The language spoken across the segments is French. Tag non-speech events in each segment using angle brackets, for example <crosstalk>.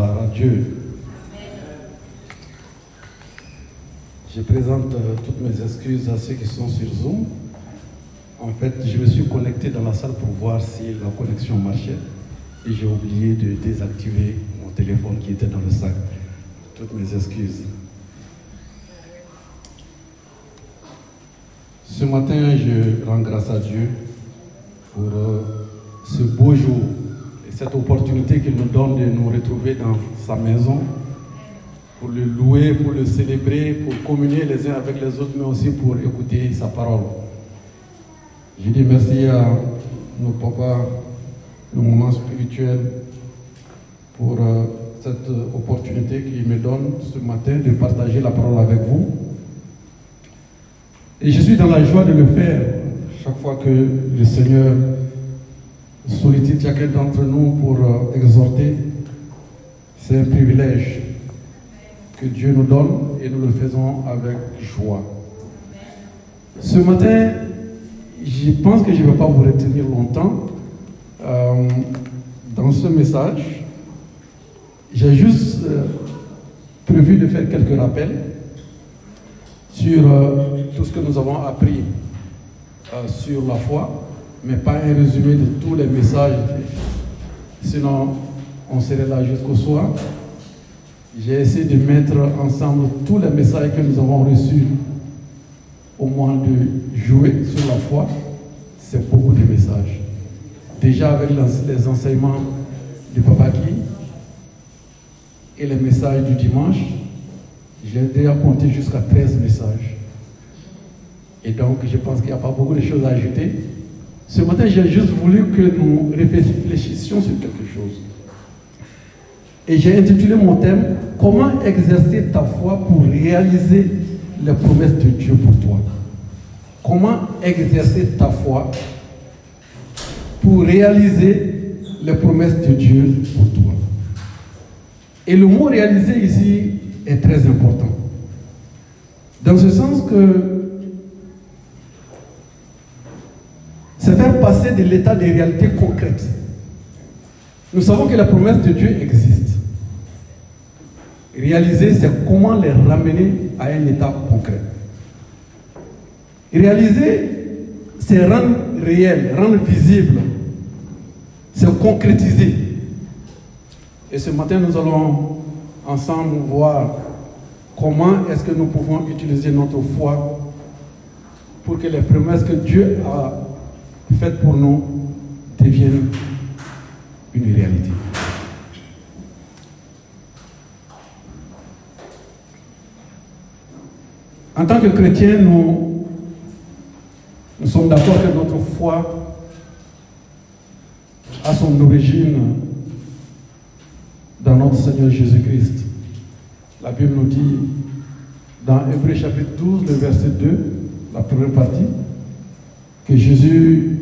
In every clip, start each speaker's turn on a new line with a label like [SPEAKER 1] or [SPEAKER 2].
[SPEAKER 1] À Dieu. Je présente euh, toutes mes excuses à ceux qui sont sur Zoom. En fait, je me suis connecté dans la salle pour voir si la connexion marchait. Et j'ai oublié de désactiver mon téléphone qui était dans le sac. Toutes mes excuses. Ce matin, je rends grâce à Dieu pour euh, ce beau jour cette opportunité qu'il nous donne de nous retrouver dans sa maison pour le louer, pour le célébrer, pour communier les uns avec les autres, mais aussi pour écouter sa parole. Je dis merci à nos papas, le moment spirituel, pour euh, cette opportunité qu'il me donne ce matin de partager la parole avec vous. Et je suis dans la joie de le faire chaque fois que le Seigneur sollicite chacun d'entre nous pour euh, exhorter. C'est un privilège que Dieu nous donne et nous le faisons avec joie. Ce matin, je pense que je ne vais pas vous retenir longtemps. Euh, dans ce message, j'ai juste euh, prévu de faire quelques rappels sur tout ce que nous avons appris sur la foi, mais pas un résumé de tous les messages. Sinon, on serait là jusqu'au soir. J'ai essayé de mettre ensemble tous les messages que nous avons reçus au moins de jouer sur la foi. C'est beaucoup de messages. Déjà avec les enseignements du Papa Guy et les messages du dimanche, j'ai déjà compté jusqu'à 13 messages. Et donc, je pense qu'il n'y a pas beaucoup de choses à ajouter. Ce matin, j'ai juste voulu que nous réfléchissions sur quelque chose. Et j'ai intitulé mon thème Comment exercer ta foi pour réaliser les promesses de Dieu pour toi? Comment exercer ta foi pour réaliser les promesses de Dieu pour toi? Et le mot réaliser ici est très important. Dans ce sens que c'est faire passer de l'état des réalités concrètes. Nous savons que la promesse de Dieu existe. Réaliser, c'est comment les ramener à un état concret. Réaliser, c'est rendre réel, rendre visible, c'est concrétiser. Et ce matin, nous allons ensemble voir comment est-ce que nous pouvons utiliser notre foi pour que les promesses que Dieu a faites pour nous deviennent une réalité. En tant que chrétiens, nous, nous sommes d'accord que notre foi a son origine dans notre Seigneur Jésus-Christ. La Bible nous dit dans Hébreu chapitre 12, le verset 2, la première partie, que Jésus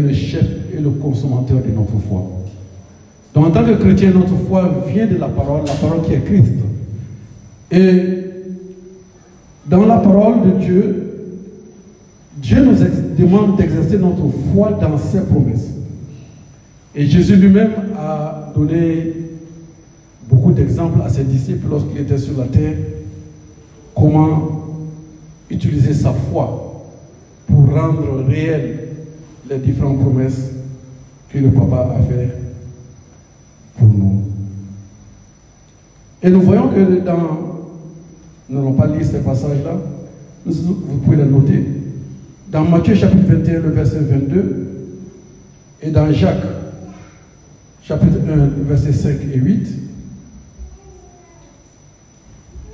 [SPEAKER 1] le chef et le consommateur de notre foi. Donc en tant que chrétien, notre foi vient de la parole, la parole qui est Christ. Et dans la parole de Dieu, Dieu nous demande d'exercer notre foi dans ses promesses. Et Jésus lui-même a donné beaucoup d'exemples à ses disciples lorsqu'il était sur la terre, comment utiliser sa foi pour rendre réelles les différentes promesses que le Papa a fait pour nous. Et nous voyons que dans nous n'allons pas lire ces passages-là. Vous pouvez les noter. Dans Matthieu chapitre 21, le verset 22, et dans Jacques chapitre 1, verset 5 et 8,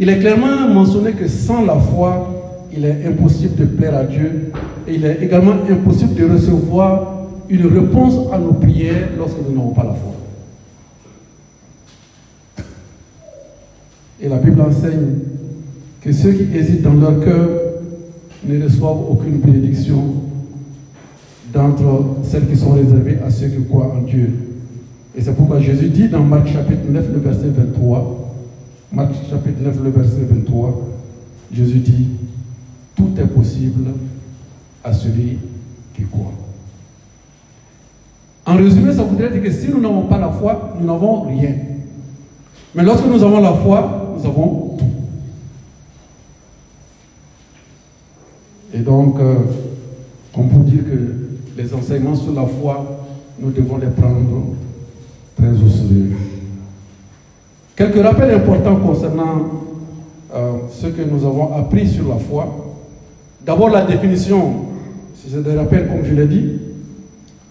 [SPEAKER 1] il est clairement mentionné que sans la foi, il est impossible de plaire à Dieu et il est également impossible de recevoir une réponse à nos prières lorsque nous n'avons pas la foi. Et la Bible enseigne que ceux qui hésitent dans leur cœur ne reçoivent aucune bénédiction d'entre celles qui sont réservées à ceux qui croient en Dieu. Et c'est pourquoi Jésus dit dans Marc chapitre 9, le verset 23, Marc chapitre 9, le verset 23, Jésus dit, tout est possible à celui qui croit. En résumé, ça voudrait dire que si nous n'avons pas la foi, nous n'avons rien. Mais lorsque nous avons la foi, nous avons tout. Et donc, euh, on peut dire que les enseignements sur la foi, nous devons les prendre très au sérieux. Quelques rappels importants concernant euh, ce que nous avons appris sur la foi. D'abord la définition, si c'est des rappels comme je l'ai dit.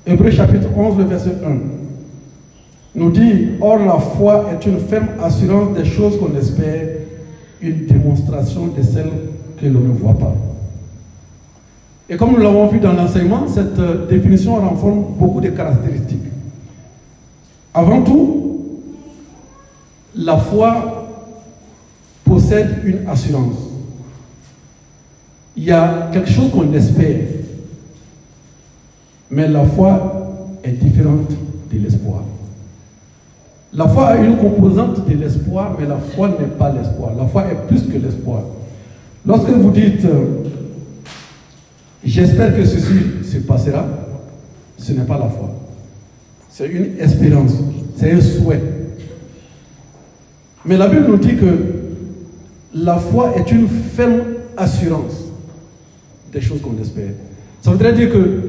[SPEAKER 1] Hébreu chapitre 11, le verset 1 nous dit, Or la foi est une ferme assurance des choses qu'on espère, une démonstration de celles que l'on ne voit pas. Et comme nous l'avons vu dans l'enseignement, cette euh, définition renforce beaucoup de caractéristiques. Avant tout, la foi possède une assurance. Il y a quelque chose qu'on espère, mais la foi est différente de l'espoir. La foi a une composante de l'espoir, mais la foi n'est pas l'espoir. La foi est plus que l'espoir. Lorsque vous dites euh, j'espère que ceci se passera, ce n'est pas la foi. C'est une espérance, c'est un souhait. Mais la Bible nous dit que la foi est une ferme assurance des choses qu'on espère. Ça voudrait dire que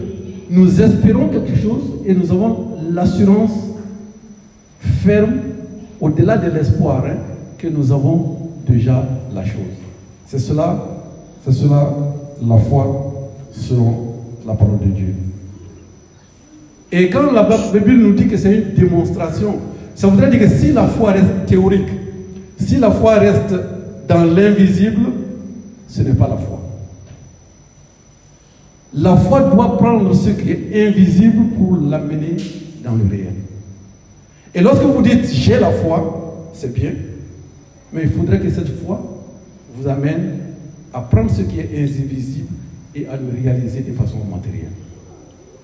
[SPEAKER 1] nous espérons quelque chose et nous avons l'assurance ferme, au-delà de l'espoir, hein, que nous avons déjà la chose. C'est cela, c'est cela la foi selon la parole de Dieu. Et quand la Bible nous dit que c'est une démonstration, ça voudrait dire que si la foi reste théorique, si la foi reste dans l'invisible, ce n'est pas la foi. La foi doit prendre ce qui est invisible pour l'amener dans le réel. Et lorsque vous dites j'ai la foi, c'est bien, mais il faudrait que cette foi vous amène à prendre ce qui est invisible et à le réaliser de façon matérielle.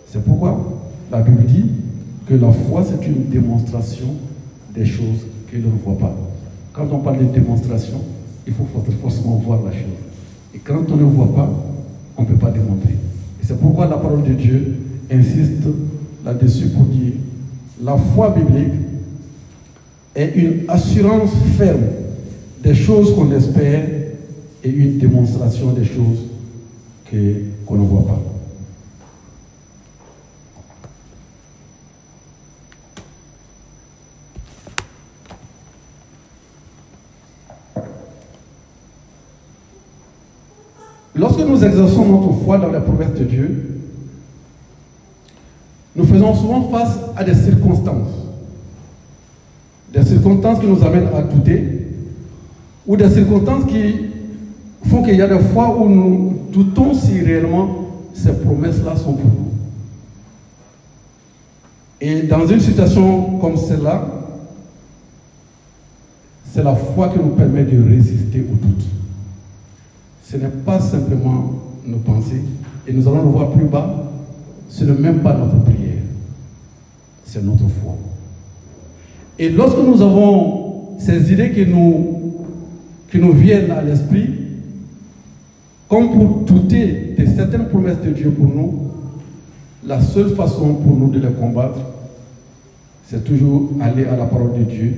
[SPEAKER 1] C'est pourquoi la Bible dit que la foi, c'est une démonstration des choses que l'on ne voit pas. Quand on parle de démonstration, il faut forcément voir la chose. Et quand on ne voit pas, on ne peut pas démontrer. C'est pourquoi la parole de Dieu insiste là-dessus pour dire la foi biblique est une assurance ferme des choses qu'on espère et une démonstration des choses qu'on ne voit pas. Lorsque nous exerçons notre foi dans la promesse de Dieu, nous faisons souvent face à des circonstances. Des circonstances qui nous amènent à douter, ou des circonstances qui font qu'il y a des fois où nous doutons si réellement ces promesses-là sont pour nous. Et dans une situation comme celle-là, c'est la foi qui nous permet de résister. Ce n'est pas simplement nos pensées, et nous allons le voir plus bas, ce n'est même pas notre prière, c'est notre foi. Et lorsque nous avons ces idées qui nous, qui nous viennent à l'esprit, comme pour douter de certaines promesses de Dieu pour nous, la seule façon pour nous de les combattre, c'est toujours aller à la parole de Dieu,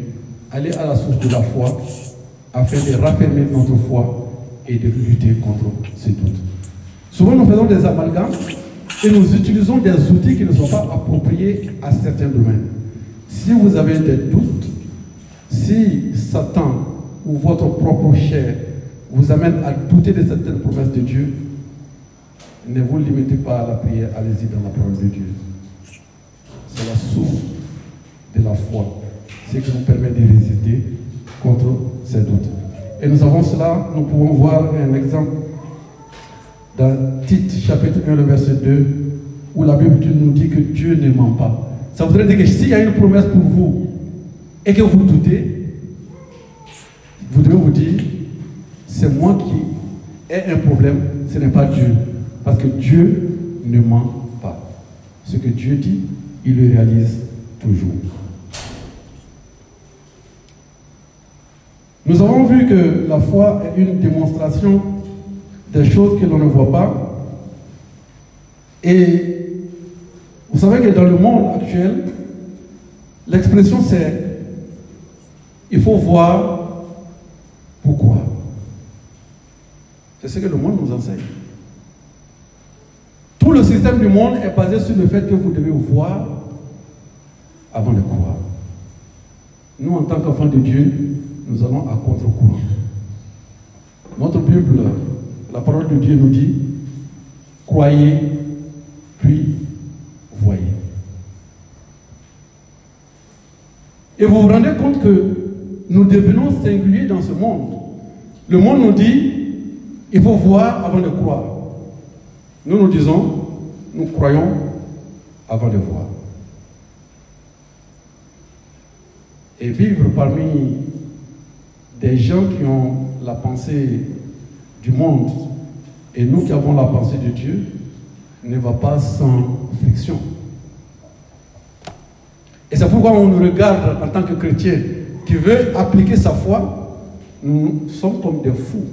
[SPEAKER 1] aller à la source de la foi, afin de raffermir notre foi et de lutter contre ces doutes. Souvent, nous faisons des amalgames et nous utilisons des outils qui ne sont pas appropriés à certains domaines. Si vous avez des doutes, si Satan ou votre propre chair vous amène à douter de certaines promesses de Dieu, ne vous limitez pas à la prière, allez-y dans la parole de Dieu. C'est la source de la foi, ce qui nous permet de résister contre ces doutes. Et nous avons cela, nous pouvons voir un exemple dans Tite chapitre 1, le verset 2, où la Bible nous dit que Dieu ne ment pas. Ça voudrait dire que s'il y a une promesse pour vous et que vous doutez, vous devez vous dire, c'est moi qui ai un problème, ce n'est pas Dieu. Parce que Dieu ne ment pas. Ce que Dieu dit, il le réalise toujours. Nous avons vu que la foi est une démonstration des choses que l'on ne voit pas. Et vous savez que dans le monde actuel, l'expression c'est Il faut voir pourquoi. C'est ce que le monde nous enseigne. Tout le système du monde est basé sur le fait que vous devez voir avant de croire. Nous, en tant qu'enfants de Dieu, nous allons à contre-courant. Notre Bible, la parole de Dieu nous dit, croyez, puis voyez. Et vous vous rendez compte que nous devenons singuliers dans ce monde. Le monde nous dit, il faut voir avant de croire. Nous nous disons, nous croyons avant de voir. Et vivre parmi des gens qui ont la pensée du monde et nous qui avons la pensée de Dieu ne va pas sans friction. Et c'est pourquoi on nous regarde en tant que chrétien qui veut appliquer sa foi, nous sommes comme des fous.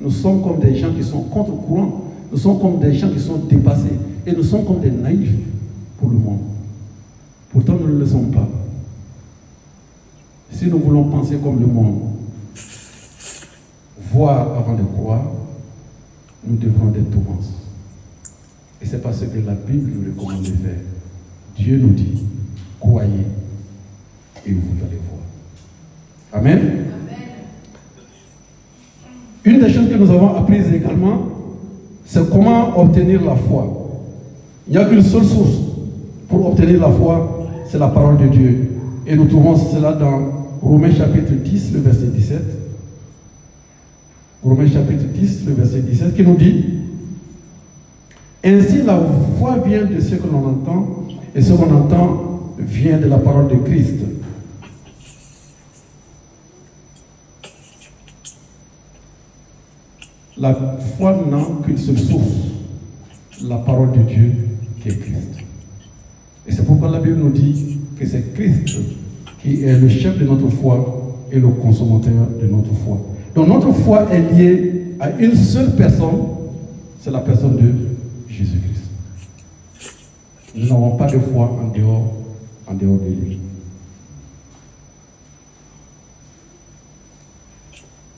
[SPEAKER 1] Nous sommes comme des gens qui sont contre courant. Nous sommes comme des gens qui sont dépassés. Et nous sommes comme des naïfs pour le monde. Pourtant, nous ne le sommes pas. Si nous voulons penser comme le monde, voir avant de croire, nous devrons des tourments. Et c'est parce que la Bible nous recommande de faire. Dieu nous dit, croyez et vous allez voir. Amen. Une des choses que nous avons apprises également, c'est comment obtenir la foi. Il n'y a qu'une seule source pour obtenir la foi, c'est la parole de Dieu. Et nous trouvons cela dans Romains chapitre 10, le verset 17. Romains chapitre 10, le verset 17, qui nous dit, Ainsi la foi vient de ce que l'on entend, et ce qu'on entend vient de la parole de Christ. La foi n'a qu'une seule source, la parole de Dieu qui est Christ. Et c'est pourquoi la Bible nous dit que c'est Christ qui est le chef de notre foi et le consommateur de notre foi. Donc notre foi est liée à une seule personne, c'est la personne de Jésus-Christ. Nous n'avons pas de foi en dehors, en dehors de lui.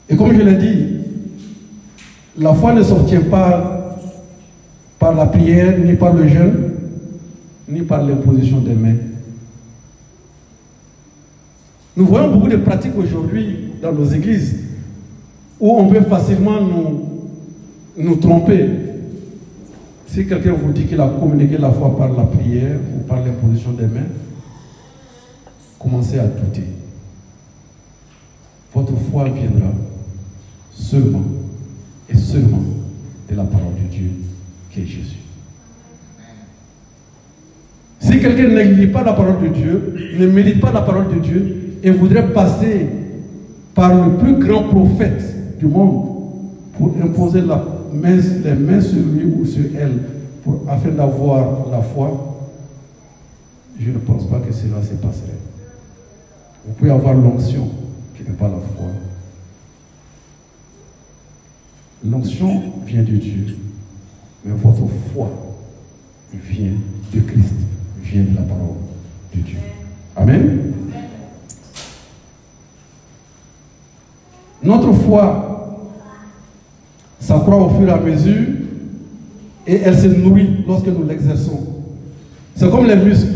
[SPEAKER 1] Et comme je l'ai dit, la foi ne s'obtient pas par la prière, ni par le jeûne, ni par l'imposition des mains. Nous voyons beaucoup de pratiques aujourd'hui dans nos églises où on peut facilement nous, nous tromper. Si quelqu'un vous dit qu'il a communiqué la foi par la prière ou par l'imposition des mains, commencez à douter. Votre foi viendra seulement et seulement de la parole de Dieu qui est Jésus. Si quelqu'un ne pas la parole de Dieu, ne mérite pas la parole de Dieu et voudrait passer par le plus grand prophète du monde pour imposer les mains sur lui ou sur elle afin d'avoir la foi, je ne pense pas que cela se passerait. Vous pouvez avoir l'onction qui n'est pas la foi. L'onction vient de Dieu, mais votre foi vient de Christ, vient de la parole de Dieu. Amen. Notre foi s'accroît au fur et à mesure et elle se nourrit lorsque nous l'exerçons. C'est comme les muscles.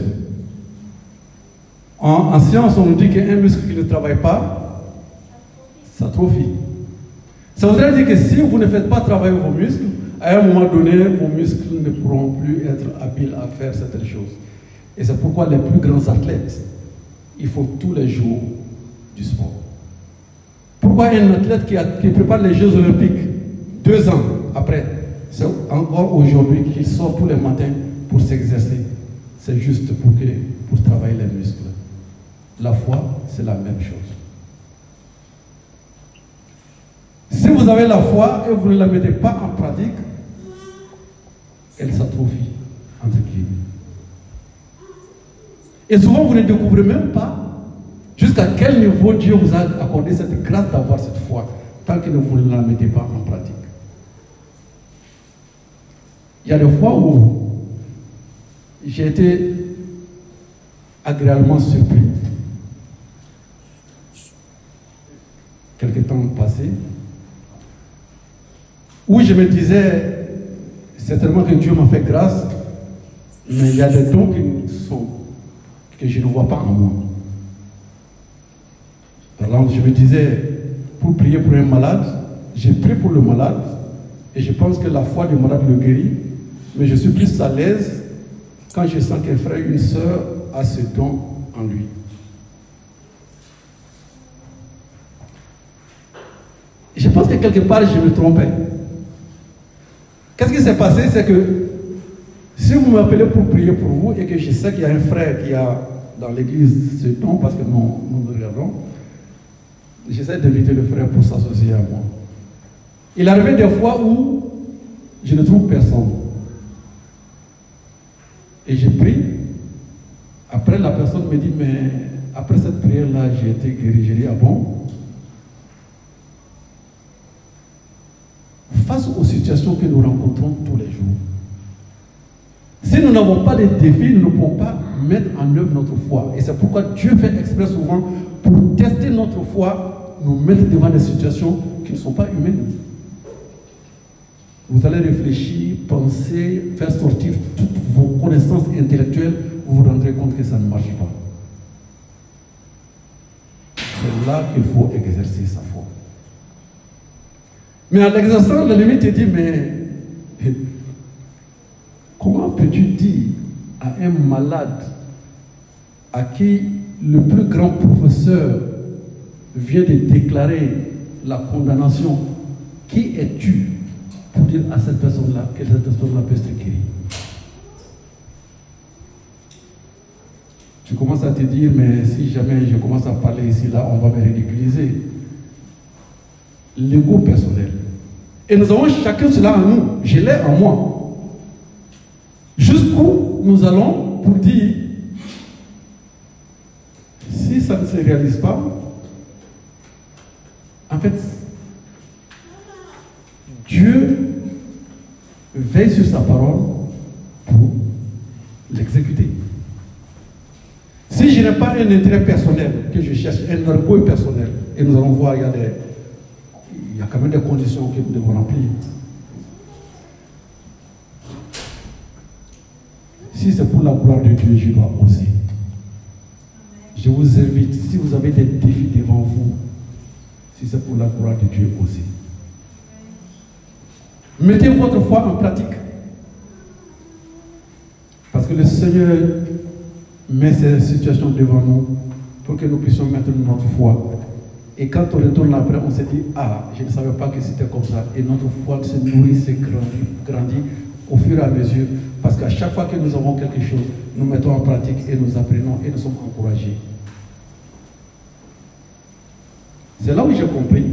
[SPEAKER 1] En, en, science, on nous dit qu'un muscle qui ne travaille pas, ça s'atrophie. Ça voudrait dire que si vous ne faites pas travailler vos muscles, à un moment donné, vos muscles ne pourront plus être habiles à faire certaines choses. Et c'est pourquoi les plus grands athlètes, il faut tous les jours du sport. Pourquoi un athlète qui, prépare les Jeux Olympiques deux ans après, c'est encore aujourd'hui qu'il sort tous les matins pour s'exercer C'est juste pour, que, pour travailler les muscles. La foi, c'est la même chose. Si vous avez la foi et vous ne la mettez pas en pratique, elle s'atrophie, entre guillemets. Et souvent, vous ne découvrez même pas jusqu'à quel niveau Dieu vous a accordé cette grâce d'avoir cette foi, tant que vous ne la mettez pas en pratique? Il y a des fois où j'ai été agréablement surpris. quelques temps passés, où je me disais, certainement que Dieu m'a fait grâce, mais il y a des dons qui sont, que je ne vois pas en moi. Exemple, je me disais, pour prier pour un malade, j'ai prié pour le malade, et je pense que la foi du malade le guérit, mais je suis plus à l'aise quand je sens qu'un frère, une soeur a ce don en lui. Je pense que quelque part, je me trompais. Qu'est-ce qui s'est passé? C'est que si vous m'appelez pour prier pour vous et que je sais qu'il y a un frère qui a dans l'église ce don, parce que nous, nous regardons, j'essaie d'inviter le frère pour s'associer à moi. Il arrivait des fois où je ne trouve personne. Et j'ai pris. Après, la personne me dit, mais après cette prière-là, j'ai été guéri. J'ai dit, ah bon? Face aux situations que nous rencontrons tous les jours, si nous n'avons pas de défis, nous ne pouvons pas mettre en œuvre notre foi. Et c'est pourquoi Dieu fait exprès souvent pour tester notre foi, nous mettre devant des situations qui ne sont pas humaines. Vous allez réfléchir, penser, faire sortir toutes vos connaissances intellectuelles, vous vous rendrez compte que ça ne marche pas. C'est là qu'il faut exercer sa foi. Mais en l'exerçant, la limite te dit, mais <laughs> comment peux-tu dire à un malade à qui le plus grand professeur vient de déclarer la condamnation, qui es-tu pour dire à cette personne-là que cette personne-là peut être guérie? Tu commences à te dire, mais si jamais je commence à parler ici, là, on va me ridiculiser. L'ego personnel. Et nous avons chacun cela en nous. Je l'ai en moi. Jusqu'où nous allons pour dire, ça ne se réalise pas, en fait, Dieu veille sur sa parole pour l'exécuter. Si je n'ai pas un intérêt personnel que je cherche, un orgueil personnel, et nous allons voir, il y a, des, il y a quand même des conditions que nous devons remplir. Si c'est pour la gloire de Dieu, je dois oser. Je vous invite, si vous avez des défis devant vous, si c'est pour la gloire de Dieu, osez. Mettez votre foi en pratique. Parce que le Seigneur met ces situations devant nous pour que nous puissions mettre notre foi. Et quand on retourne après, on se dit, ah, je ne savais pas que c'était comme ça. Et notre foi se nourrit, se grandit, grandit au fur et à mesure. Parce qu'à chaque fois que nous avons quelque chose, nous mettons en pratique et nous apprenons et nous sommes encouragés. C'est là où j'ai compris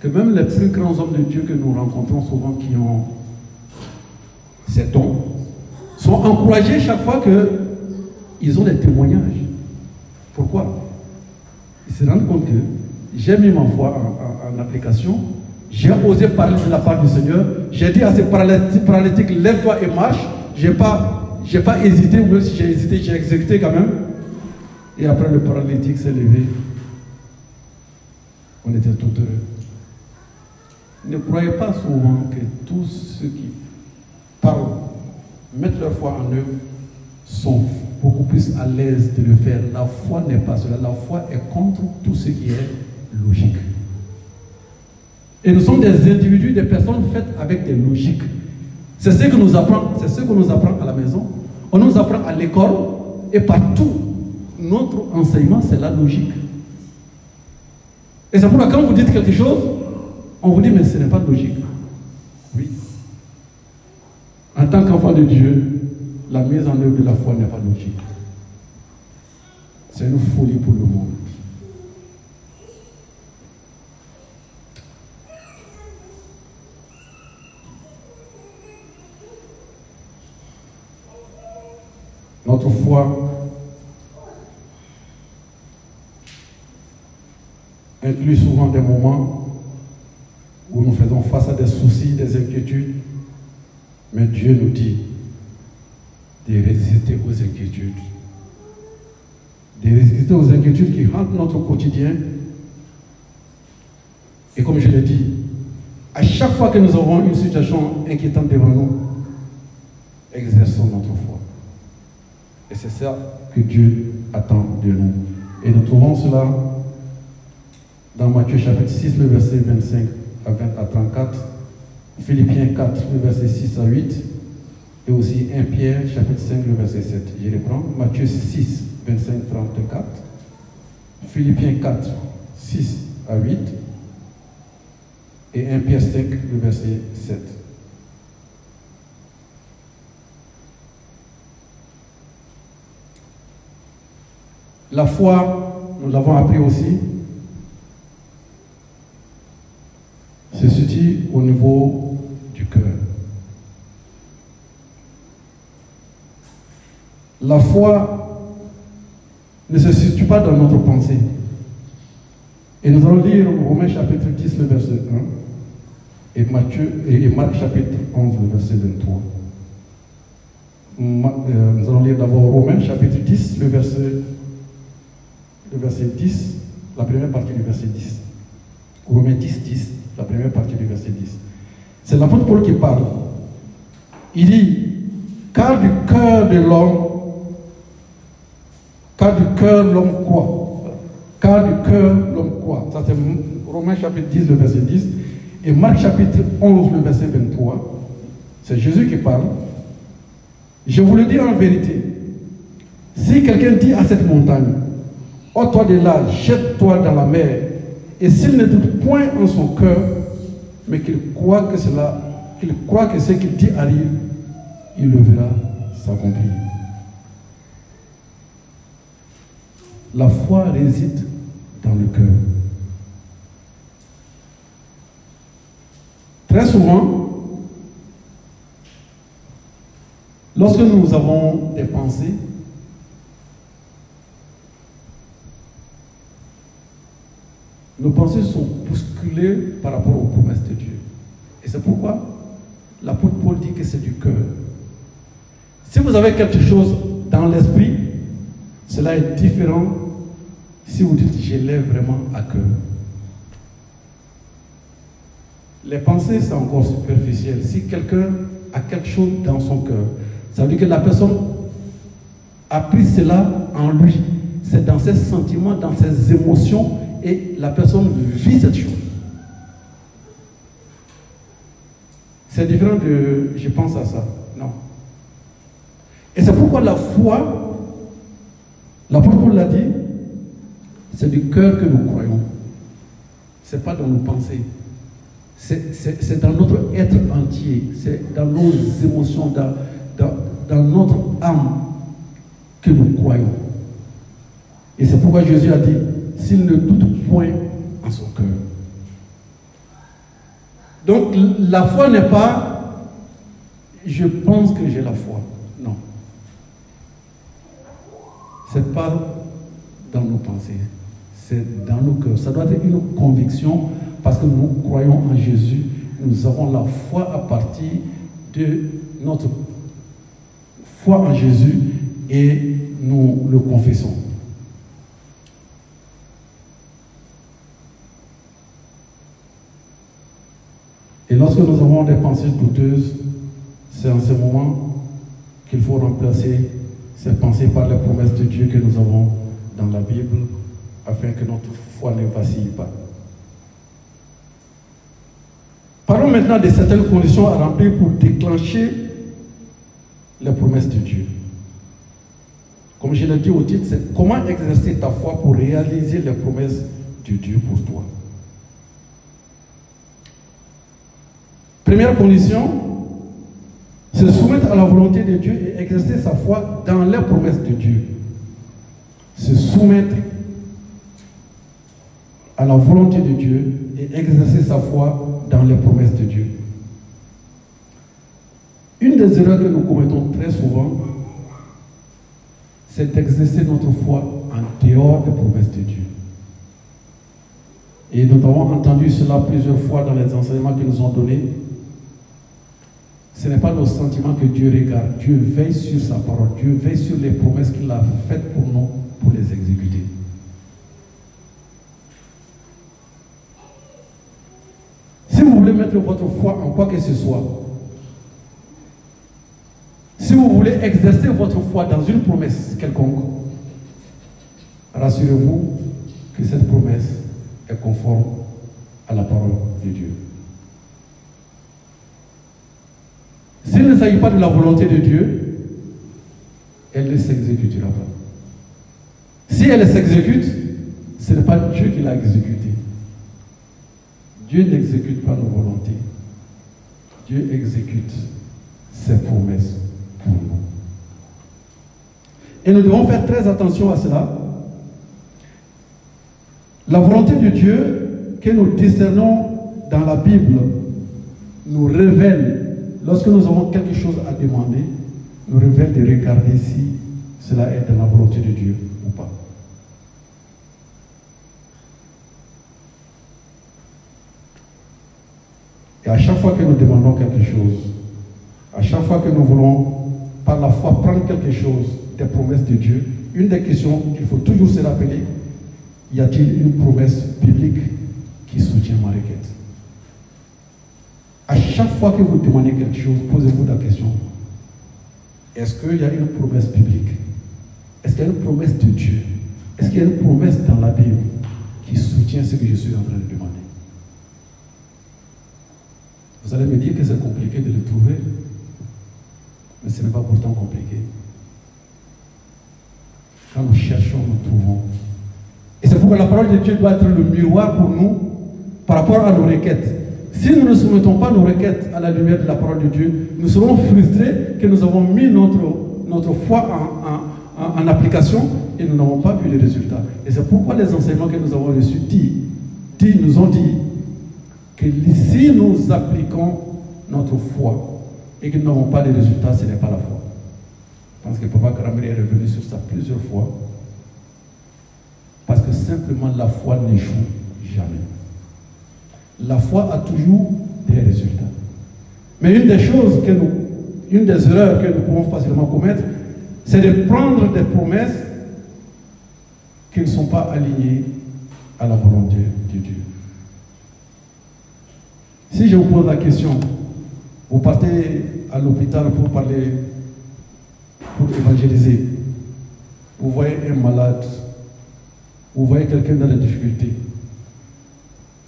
[SPEAKER 1] que même les plus grands hommes de Dieu que nous rencontrons souvent qui ont ces dons sont encouragés chaque fois qu'ils ont des témoignages. Pourquoi? Ils se rendent compte que j'ai mis ma foi en, application, j'ai osé parler de la part du Seigneur, j'ai dit à ces paralytiques, lève-toi et marche, j'ai pas, j'ai pas hésité, ou même si j'ai hésité, j'ai exécuté quand même. Et après le paralytique s'est levé. On était tout heureux. Ne croyez pas souvent que tous ceux qui parlent, mettent leur foi en eux, sont beaucoup plus à l'aise de le faire. La foi n'est pas cela. La foi est contre tout ce qui est logique. Et nous sommes des individus, des personnes faites avec des logiques. C'est ce que nous apprend, c'est ce que nous apprend à la maison. On nous apprend à l'école et partout. Notre enseignement, c'est la logique. Et c'est pourquoi quand vous dites quelque chose, on vous dit, mais ce n'est pas logique. Oui. En tant qu'enfant de Dieu, la mise en œuvre de la foi n'est pas logique. C'est une folie pour le monde. Notre foi inclut souvent des moments où nous faisons face à des soucis, des inquiétudes, mais Dieu nous dit de résister aux inquiétudes, de résister aux inquiétudes qui hantent notre quotidien Et comme je l'ai dit, à chaque fois que nous avons une situation inquiétante devant nous, exerçons notre foi. Et c'est ça que Dieu attend de nous. Et nous trouvons cela dans Matthieu chapitre 6, le verset 25 à, 20, à 34, Philippiens 4, le verset 6 à 8, et aussi 1 Pierre chapitre 5, le verset 7. Je reprends. Matthieu 6, 25, 34, Philippiens 4, 6 à 8, et 1 Pierre 5, le verset 7. La foi, nous l'avons appris aussi, se situe au du cœur. La foi ne se situe pas dans notre pensée. Et nous allons lire Romains chapitre 10, le verset 1, et, Matthieu, et Marc chapitre 11, le verset 23. Euh, nous allons lire d'abord Romains chapitre 10, le verset, le verset 10, la première partie du verset 10. Romains 10, 10, la première partie du verset 10. C'est l'apôtre Paul qui parle. Il dit, car du cœur de l'homme, car du cœur l'homme quoi? Car du cœur l'homme quoi? Ça c'est Romains chapitre 10, le verset 10. Et Marc chapitre 11, le verset 23. C'est Jésus qui parle. Je vous le dis en vérité. Si quelqu'un dit à cette montagne, ôte-toi de là, jette-toi dans la mer, et s'il ne doute point en son cœur, mais qu'il croit que cela, qu'il croit que ce qu'il dit arrive, il le verra s'accomplir. La foi réside dans le cœur. Très souvent, lorsque nous avons des pensées, nos pensées sont bousculées par rapport aux promesses de Dieu. Et c'est pourquoi l'apôtre Paul dit que c'est du cœur. Si vous avez quelque chose dans l'esprit, cela est différent si vous dites je l'ai vraiment à cœur. Les pensées, c'est encore superficiel. Si quelqu'un a quelque chose dans son cœur, ça veut dire que la personne a pris cela en lui. C'est dans ses sentiments, dans ses émotions, et la personne vit cette chose. C'est différent de je pense à ça. Non. Et c'est pourquoi la foi, l'apôtre Paul l'a dit, c'est du cœur que nous croyons. Ce n'est pas dans nos pensées. C'est dans notre être entier. C'est dans nos émotions, dans, dans, dans notre âme que nous croyons. Et c'est pourquoi Jésus a dit, s'il ne doute point en son cœur. Donc la foi n'est pas je pense que j'ai la foi. Non. Ce n'est pas dans nos pensées, c'est dans nos cœurs. Ça doit être une conviction parce que nous croyons en Jésus. Nous avons la foi à partir de notre foi en Jésus et nous le confessons. Et lorsque nous avons des pensées douteuses, c'est en ce moment qu'il faut remplacer ces pensées par les promesses de Dieu que nous avons dans la Bible, afin que notre foi ne vacille pas. Parlons maintenant de certaines conditions à remplir pour déclencher les promesses de Dieu. Comme je l'ai dit au titre, c'est comment exercer ta foi pour réaliser les promesses de Dieu pour toi. Première condition, se soumettre à la volonté de Dieu et exercer sa foi dans les promesses de Dieu. Se soumettre à la volonté de Dieu et exercer sa foi dans les promesses de Dieu. Une des erreurs que nous commettons très souvent, c'est d'exercer notre foi en dehors des promesses de Dieu. Et nous avons entendu cela plusieurs fois dans les enseignements qu'ils nous ont donnés. Ce n'est pas nos sentiments que Dieu regarde. Dieu veille sur sa parole. Dieu veille sur les promesses qu'il a faites pour nous, pour les exécuter. mettre votre foi en quoi que ce soit, si vous voulez exercer votre foi dans une promesse quelconque, rassurez-vous que cette promesse est conforme à la parole de Dieu. S'il ne s'agit pas de la volonté de Dieu, elle ne s'exécutera pas. Si elle s'exécute, ce n'est pas Dieu qui l'a exécutée. Dieu n'exécute pas nos volontés. Dieu exécute ses promesses pour nous. Et nous devons faire très attention à cela. La volonté de Dieu que nous discernons dans la Bible nous révèle, lorsque nous avons quelque chose à demander, nous révèle de regarder si cela est dans la volonté de Dieu ou pas. Et à chaque fois que nous demandons quelque chose, à chaque fois que nous voulons, par la foi, prendre quelque chose des promesses de Dieu, une des questions qu'il faut toujours se rappeler, y a-t-il une promesse biblique qui soutient ma requête? À chaque fois que vous demandez quelque chose, posez-vous la question, est-ce qu'il y a une promesse biblique Est-ce qu'il y a une promesse de Dieu? Est-ce qu'il y a une promesse dans la Bible qui soutient ce que je suis en train de demander? Vous allez me dire que c'est compliqué de le trouver, mais ce n'est pas pourtant compliqué. Quand nous cherchons, nous trouvons. Et c'est pourquoi la parole de Dieu doit être le miroir pour nous par rapport à nos requêtes. Si nous ne soumettons pas nos requêtes à la lumière de la parole de Dieu, nous serons frustrés que nous avons mis notre, notre foi en, application et nous n'avons pas vu les résultats. Et c'est pourquoi les enseignements que nous avons reçus nous ont dit que si nous appliquons notre foi et que nous n'avons pas de résultats, ce n'est pas la foi. Parce que Papa Grammer est revenu sur ça plusieurs fois. Parce que simplement la foi n'échoue jamais. La foi a toujours des résultats. Mais une des choses que nous, une des erreurs que nous pouvons facilement commettre, c'est de prendre des promesses qui ne sont pas alignées à la volonté de Dieu. Si je vous pose la question, vous partez à l'hôpital pour parler, pour évangéliser, vous voyez un malade, vous voyez quelqu'un dans la difficulté,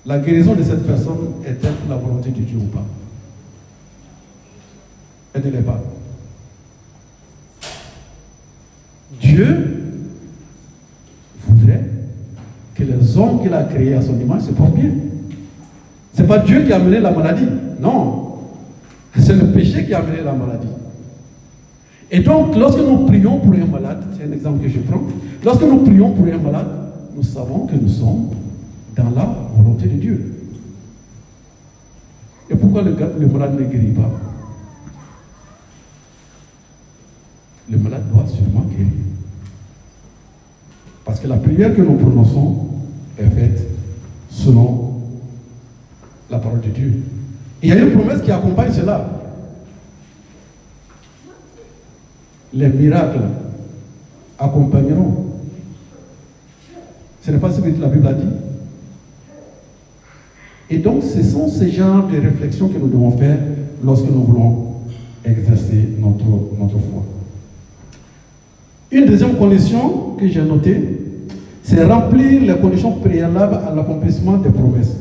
[SPEAKER 1] la guérison de cette personne est-elle la volonté de Dieu ou pas? Elle ne l'est pas. Dieu voudrait que les hommes qu'il a créés à son image se portent bien. Ce n'est pas Dieu qui a amené la maladie. Non. C'est le péché qui a amené la maladie. Et donc, lorsque nous prions pour un malade, c'est un exemple que je prends, lorsque nous prions pour un malade, nous savons que nous sommes dans la volonté de Dieu. Et pourquoi le, malade ne guérit pas? Le malade doit sûrement guérir. Parce que la prière que nous prononçons est faite selon la parole de Dieu. il y a une promesse qui accompagne cela. Les miracles accompagneront. Ce n'est pas ce que la Bible a dit. Et donc, ce sont ces genres de réflexions que nous devons faire lorsque nous voulons exercer notre, notre foi. Une deuxième condition que j'ai notée, c'est remplir les conditions préalables à l'accomplissement des promesses.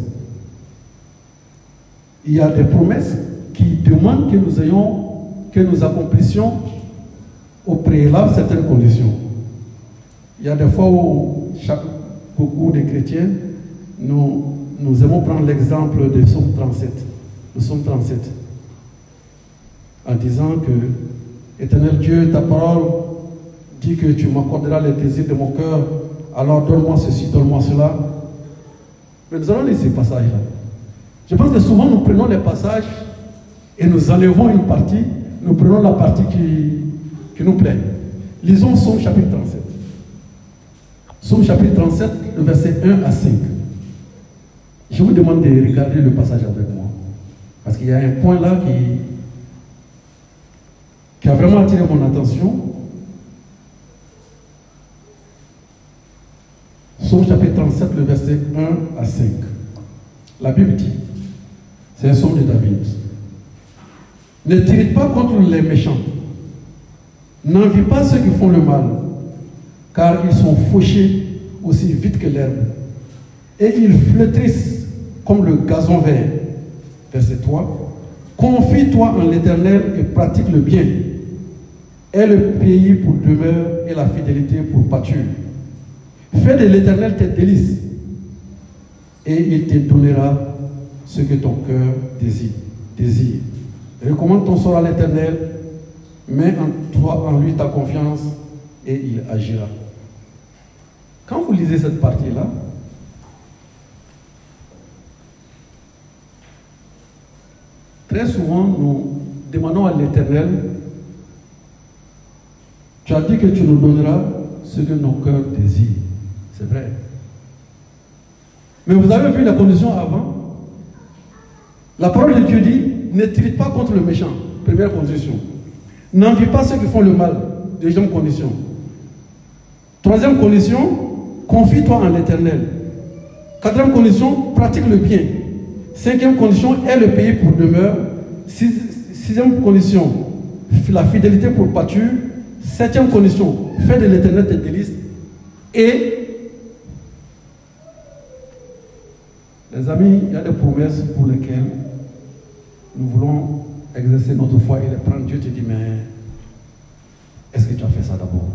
[SPEAKER 1] Il y a des promesses qui demandent que nous ayons, que nous accomplissions au préalable certaines conditions. Il y a des fois où chaque, beaucoup de chrétiens nous nous aimons prendre l'exemple de Somme 37. Le Somme 37. En disant que, éternel Dieu, ta parole dit que tu m'accorderas les désirs de mon cœur, alors donne-moi ceci, donne-moi cela. Mais nous allons laisser ce passage-là. Je pense que souvent nous prenons les passages et nous enlevons une partie, nous prenons la partie qui, qui nous plaît. Lisons Somme chapitre 37. Somme chapitre 37, le verset 1 à 5. Je vous demande de regarder le passage avec moi. Parce qu'il y a un point là qui, a vraiment attiré mon attention. Somme chapitre 37, le verset 1 à 5. La Bible dit, C'est un son de David. Ne tire pas contre les méchants. N'envie pas ceux qui font le mal, car ils sont fauchés aussi vite que l'herbe. Et ils flétrissent comme le gazon vert. Verset 3. Confie-toi en l'Éternel et pratique le bien. Aie le pays pour demeure et la fidélité pour pâture. Fais de l'Éternel tes délices et il te donnera ce que ton cœur désire. désire. Recommande ton sort à l'Éternel, mets en toi, en lui ta confiance et il agira. Quand vous lisez cette partie-là, très souvent nous demandons à l'Éternel, tu as dit que tu nous donneras ce que nos cœurs désirent. C'est vrai. Mais vous avez vu la condition avant? La parole de Dieu dit, ne trite pas contre le méchant. Première condition. N'envie pas ceux qui font le mal. Deuxième condition. Troisième condition, confie-toi en l'éternel. Quatrième condition, pratique le bien. Cinquième condition, est le pays pour demeure. sixième condition, la fidélité pour pâture. Septième condition, fais de l'éternel tes délices. Et Les amis, il y a des promesses pour lesquelles nous voulons exercer notre foi et les prendre. Dieu te dit, mais est-ce que tu as fait ça d'abord?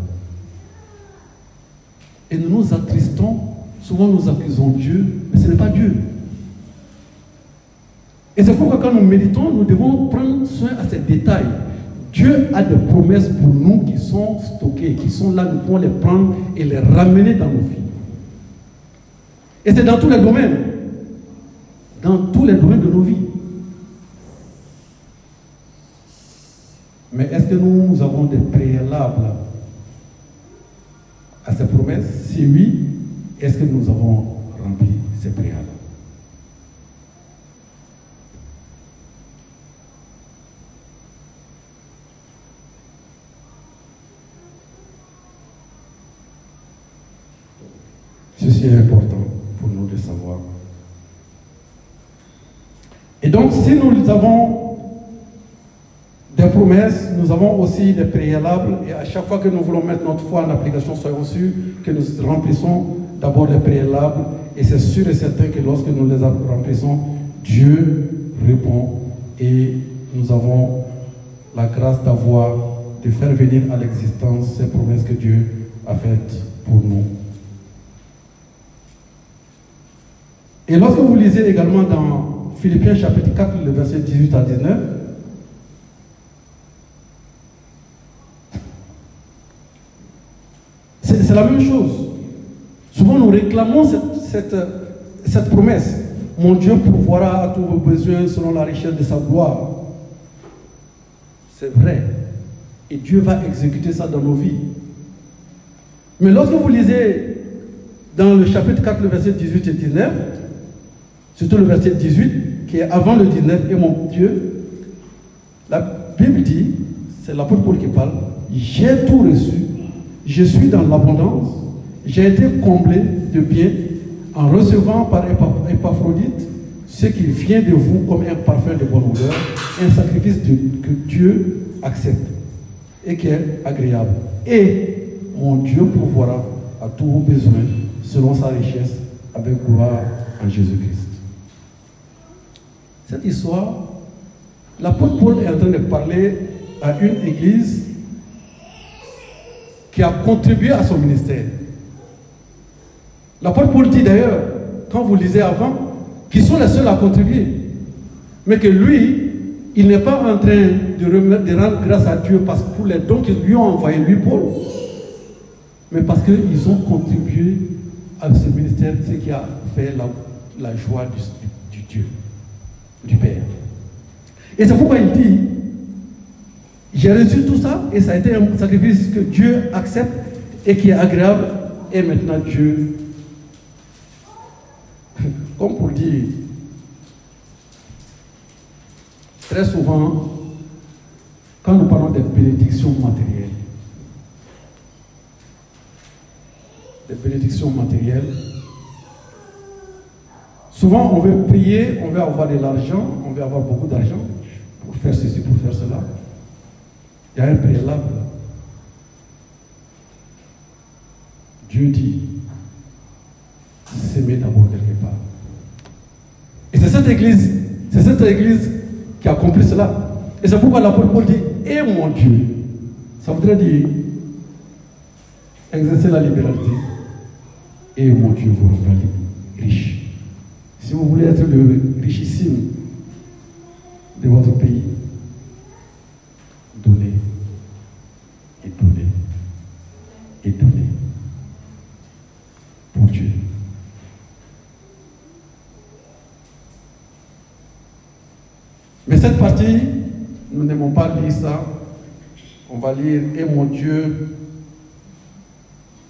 [SPEAKER 1] Et nous nous attristons, souvent nous accusons Dieu, mais ce n'est pas Dieu. Et c'est pourquoi quand nous méditons, nous devons prendre soin à ces détails. Dieu a des promesses pour nous qui sont stockées, qui sont là, nous pouvons les prendre et les ramener dans nos vies. Et c'est dans tous les domaines dans tous les domaines de nos vies. Mais est-ce que nous, avons des préalables à ces promesses? Si oui, est-ce que nous avons rempli ces préalables? Ceci est important pour nous de savoir et donc, si nous avons des promesses, nous avons aussi des préalables. Et à chaque fois que nous voulons mettre notre foi en application, soyons sûrs que nous remplissons d'abord les préalables. Et c'est sûr et certain que lorsque nous les remplissons, Dieu répond. Et nous avons la grâce d'avoir, de faire venir à l'existence ces promesses que Dieu a faites pour nous. Et lorsque vous lisez également dans Philippiens chapitre 4, le verset 18 à 19. C'est la même chose. Souvent nous réclamons cette, promesse. Mon Dieu pourvoira à tous vos besoins selon la richesse de sa gloire. C'est vrai. Et Dieu va exécuter ça dans nos vies. Mais lorsque vous lisez dans le chapitre 4, le verset 18 et 19, surtout le verset 18, qui est avant le 19, et mon Dieu, la Bible dit, c'est l'apôtre Paul qui parle, j'ai tout reçu, je suis dans l'abondance, j'ai été comblé de bien en recevant par Épaphrodite ce qui vient de vous comme un parfum de bonne odeur, un sacrifice que Dieu accepte et qui est agréable. Et mon Dieu pourvoira à tous vos besoins selon sa richesse avec gloire en Jésus-Christ. Cette histoire, l'apôtre Paul est en train de parler à une église qui a contribué à son ministère. L'apôtre Paul dit d'ailleurs, quand vous lisez avant, qu'ils sont les seuls à contribuer. Mais que lui, il n'est pas en train de, rendre grâce à Dieu parce que pour les dons qu'ils lui ont envoyés, lui, Paul, mais parce qu'ils ont contribué à ce ministère, ce qui a fait la, joie du Dieu du Père. Et c'est pourquoi il dit, j'ai reçu tout ça et ça a été un sacrifice que Dieu accepte et qui est agréable. Et maintenant Dieu, <laughs> comme pour dire, très souvent, quand nous parlons des bénédictions matérielles, des bénédictions matérielles, Souvent, on veut prier, on veut avoir de l'argent, on veut avoir beaucoup d'argent pour faire ceci, pour faire cela. Il y a un préalable. Dieu dit, s'aimer d'abord quelque part. Et c'est cette église, c'est cette église qui a accompli cela. Et c'est pourquoi l'apôtre Paul dit, et mon Dieu. Ça voudrait dire exercer la libéralité. Et mon Dieu vous riche. Si vous voulez être le richissime de votre pays, donnez et donnez et donnez pour Dieu. Mais cette partie, nous n'aimons pas lire ça. On va lire Et mon Dieu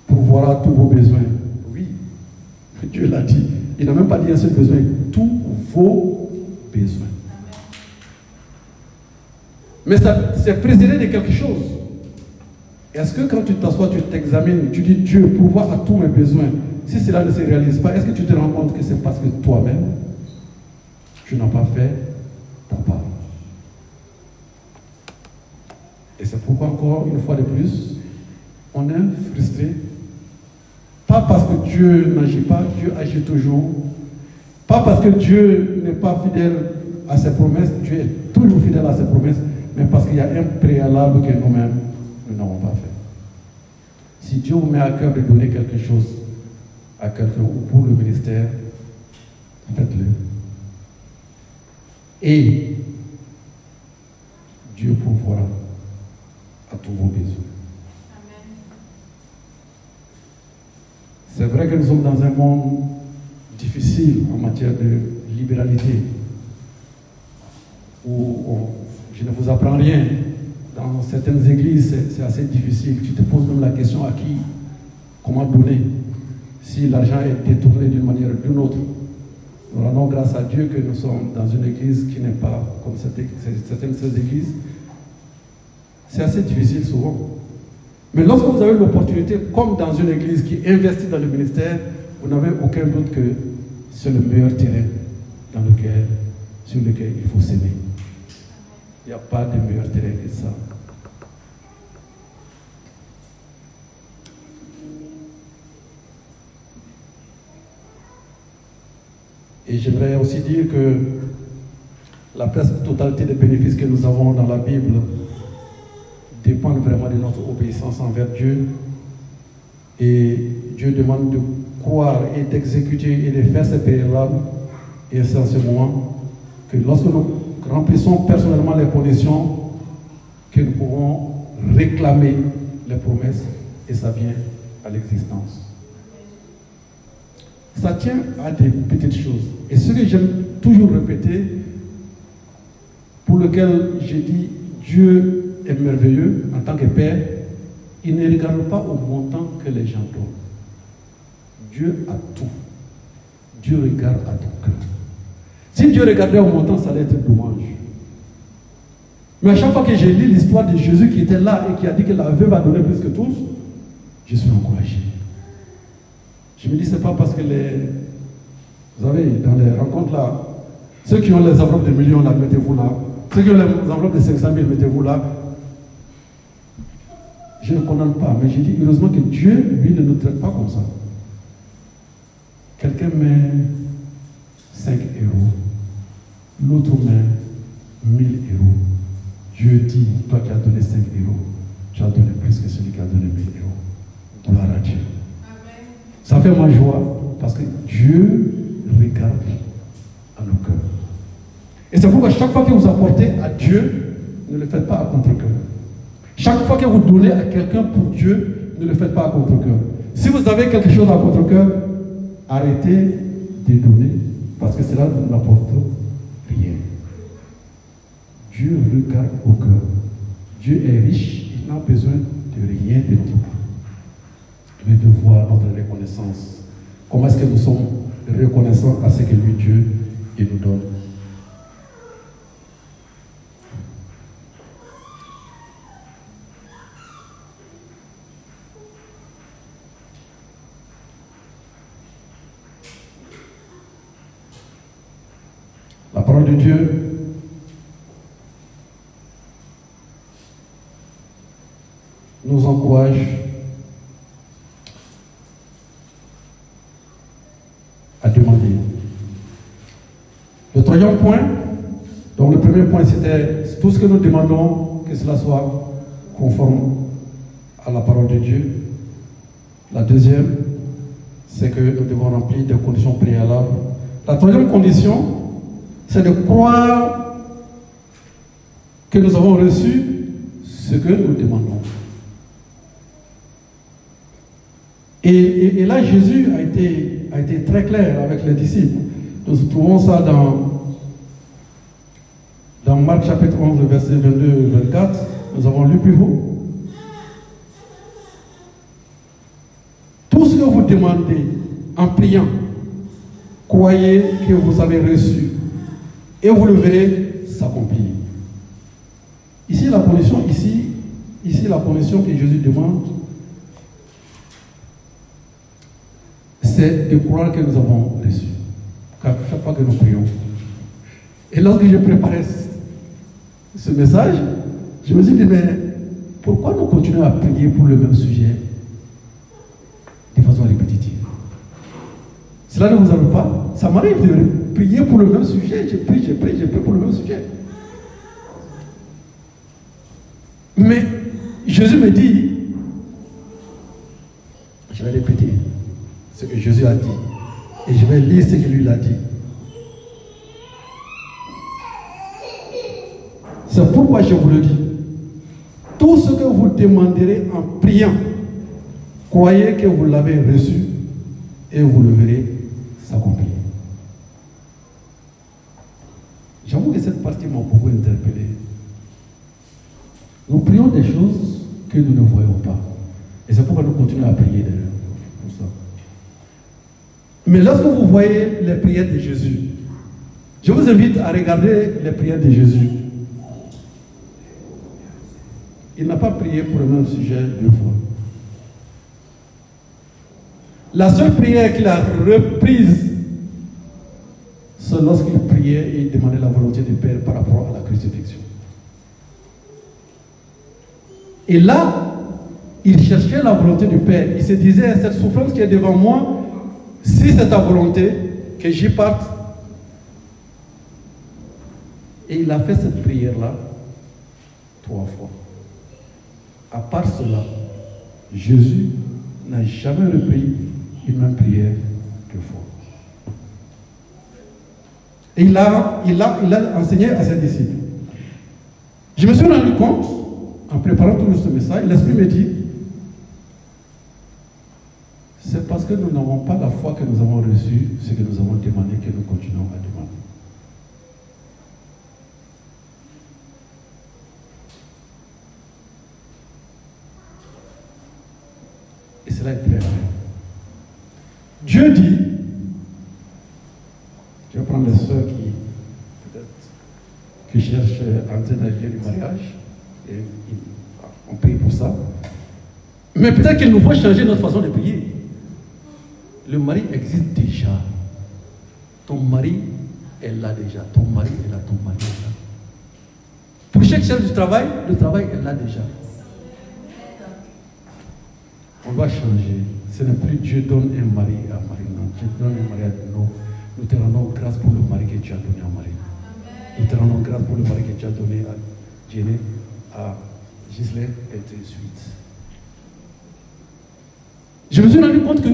[SPEAKER 1] pourvoira tous vos besoins. Oui, Dieu l'a dit. Il n'a même pas dit un seul besoin, tous vos besoins. Mais c'est précédé de quelque chose. Est-ce que quand tu t'assois, tu t'examines, tu dis Dieu, pourvoit à tous mes besoins, si cela ne se réalise pas, est-ce que tu te rends compte que c'est parce que toi-même, tu n'as pas fait ta part? Et c'est pourquoi encore une fois de plus, on est frustré. Pas parce que Dieu n'agit pas, Dieu agit toujours. Pas parce que Dieu n'est pas fidèle à ses promesses, Dieu est toujours fidèle à ses promesses, mais parce qu'il y a un préalable que nous-mêmes, nous n'avons pas fait. Si Dieu vous met à cœur de donner quelque chose à quelqu'un ou pour le ministère, faites-le. Et Dieu pourvoira à tous vos besoins. C'est vrai que nous sommes dans un monde difficile en matière de libéralité, où je ne vous apprends rien. Dans certaines églises, c'est assez difficile. Tu te poses même la question à qui, comment donner, si l'argent est détourné d'une manière ou d'une autre. Nous rendons grâce à Dieu que nous sommes dans une église qui n'est pas comme certaines de ces églises. C'est assez difficile souvent. Mais lorsque vous avez l'opportunité, comme dans une église qui investit dans le ministère, vous n'avez aucun doute que c'est le meilleur terrain dans lequel, sur lequel il faut s'aimer. Il n'y a pas de meilleur terrain que ça. Et j'aimerais aussi dire que la presque totalité des bénéfices que nous avons dans la Bible dépendent vraiment de notre obéissance envers Dieu. Et Dieu demande de croire et d'exécuter et de faire ces préalables. Et c'est en ce moment que lorsque nous remplissons personnellement les conditions, que nous pourrons réclamer les promesses et ça vient à l'existence. Ça tient à des petites choses. Et ce que j'aime toujours répéter, pour lequel j'ai dit Dieu merveilleux en tant que Père, il ne regarde pas au montant que les gens donnent. Dieu a tout. Dieu regarde à ton cœur. Si Dieu regardait au montant, ça allait être dommage. Mais à chaque fois que j'ai lu l'histoire de Jésus qui était là et qui a dit que la veuve a donné plus que tous, je suis encouragé. Je me dis, c'est pas parce que les. Vous savez, dans les rencontres là, ceux qui ont les enveloppes de millions là, mettez-vous là. Ceux qui ont les enveloppes de 500 000, mettez-vous là. Je ne condamne pas, mais je dis heureusement que Dieu, lui, ne nous traite pas comme ça. Quelqu'un met 5 euros, l'autre met 1000 euros. Dieu dit, toi qui as donné 5 euros, tu as donné plus que celui qui a donné 1000 euros. Gloire à Dieu. Ça fait ma joie parce que Dieu regarde à nos cœurs. Et c'est pourquoi chaque fois que vous apportez à Dieu, ne le faites pas à contre-cœur. Chaque fois que vous donnez à quelqu'un pour Dieu, ne le faites pas à contre-cœur. Si vous avez quelque chose à contre-cœur, arrêtez de donner parce que cela ne vous apporte rien. Dieu regarde au cœur. Dieu est riche, il n'a besoin de rien de tout mais de voir notre reconnaissance. Comment est-ce que nous sommes reconnaissants à ce que lui, Dieu, il nous donne? parole de Dieu nous encourage à demander. Le troisième point, donc le premier point c'était tout ce que nous demandons, que cela soit conforme à la parole de Dieu. La deuxième, c'est que nous devons remplir des conditions préalables. La troisième condition, c'est de croire que nous avons reçu ce que nous demandons. Et, là, Jésus a été, très clair avec les disciples. Nous trouvons ça dans, dans Marc chapitre 11, verset 22-24. Nous avons lu plus haut. Tout ce que vous demandez en priant, croyez que vous avez reçu et vous le verrez s'accomplir. Ici, la condition, ici, ici, la condition que Jésus demande, c'est de croire que nous avons reçu. Chaque fois que nous prions. Et lorsque je préparais ce message, je me suis dit, mais pourquoi nous continuons à prier pour le même sujet de façon répétitive Cela ne vous arrive pas Ça m'arrive de prier pour le même sujet. Je prie, je prie, je prie pour le même sujet. Mais Jésus me dit, je vais répéter ce que Jésus a dit. Et je vais lire ce qu'il lui a dit. C'est pourquoi je vous le dis. Tout ce que vous demanderez en priant, croyez que vous l'avez reçu et vous le verrez s'accomplir. J'avoue que cette partie m'a beaucoup interpellé. Nous prions des choses que nous ne voyons pas. Et c'est pourquoi nous continuons à prier d'ailleurs. Mais lorsque vous voyez les prières de Jésus, je vous invite à regarder les prières de Jésus. Il n'a pas prié pour le même sujet deux fois. La seule prière qu'il a reprise, c'est lorsqu'il priait et demandait la volonté du Père par rapport à la crucifixion. Et là, il cherchait la volonté du Père. Il se disait, cette souffrance qui est devant moi, si c'est ta volonté que j'y parte, et il a fait cette prière-là trois fois. À part cela, Jésus n'a jamais repris une même prière deux fois. Et il a, il, il enseigné à ses disciples. Je me suis rendu compte, en préparant tout ce message, l'Esprit me dit, c'est parce que nous n'avons pas la foi que nous avons reçu ce que nous avons demandé que nous continuons à demander. Et cela est très vrai. Dieu dit, je vais prendre les soeurs qui, qui cherchent à entrer du mariage, et on prie pour ça. Mais peut-être qu'il nous faut changer notre façon de prier. Le mari existe déjà. Ton mari est là déjà. Ton mari est là, ton mari est là. Pour chaque chef du travail, le travail est là déjà. On va changer. Ce n'est plus Dieu donne un mari à Marie. Non, Dieu donne un mari à nous. Nous te rendons grâce pour le mari que tu as donné à Marie. Nous te rendons grâce pour le mari que tu as donné à Jenny, à Gisèle et de suite. Je me suis rendu compte que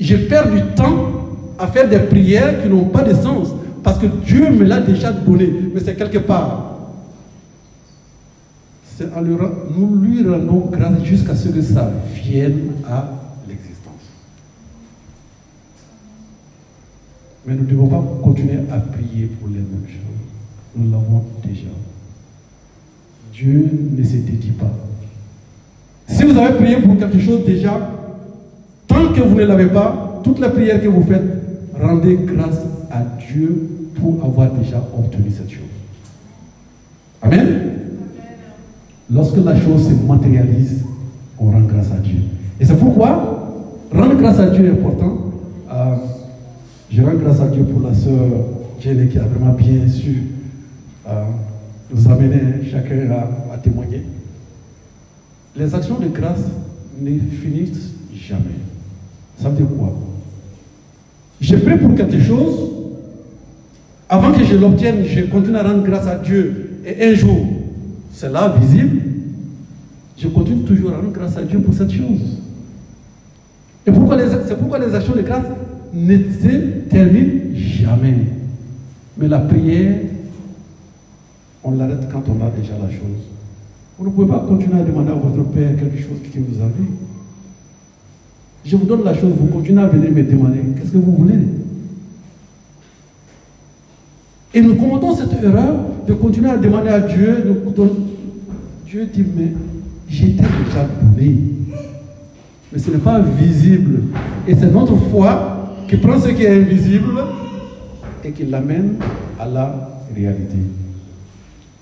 [SPEAKER 1] je perds du temps à faire des prières qui n'ont pas de sens. Parce que Dieu me l'a déjà donné. Mais c'est quelque part. Nous lui rendons grâce jusqu'à ce que ça vienne à l'existence. Mais nous ne devons pas continuer à prier pour les mêmes choses. Nous l'avons déjà. Dieu ne se dédie pas. Si vous avez prié pour quelque chose déjà, Tant que vous ne l'avez pas, toute la prière que vous faites, rendez grâce à Dieu pour avoir déjà obtenu cette chose. Amen. Lorsque la chose se matérialise, on rend grâce à Dieu. Et c'est pourquoi rendre grâce à Dieu est important. Euh, je rends grâce à Dieu pour la sœur Jenny qui a vraiment bien su euh, nous amener chacun à, témoigner. Les actions de grâce ne finissent jamais. Ça veut dire quoi? Je prie pour quelque chose, avant que je l'obtienne, je continue à rendre grâce à Dieu. Et un jour, c'est là visible, je continue toujours à rendre grâce à Dieu pour cette chose. Et pourquoi c'est pourquoi les actions de grâce ne se terminent jamais. Mais la prière, on l'arrête quand on a déjà la chose. Vous ne pouvez pas continuer à demander à votre Père quelque chose que vous avez. Je vous donne la chose, vous continuez à venir me demander qu'est-ce que vous voulez? Et nous commettons cette erreur de continuer à demander à Dieu. Dieu dit, mais j'étais déjà donné. Mais ce n'est pas visible. Et c'est notre foi qui prend ce qui est invisible et qui l'amène à la réalité.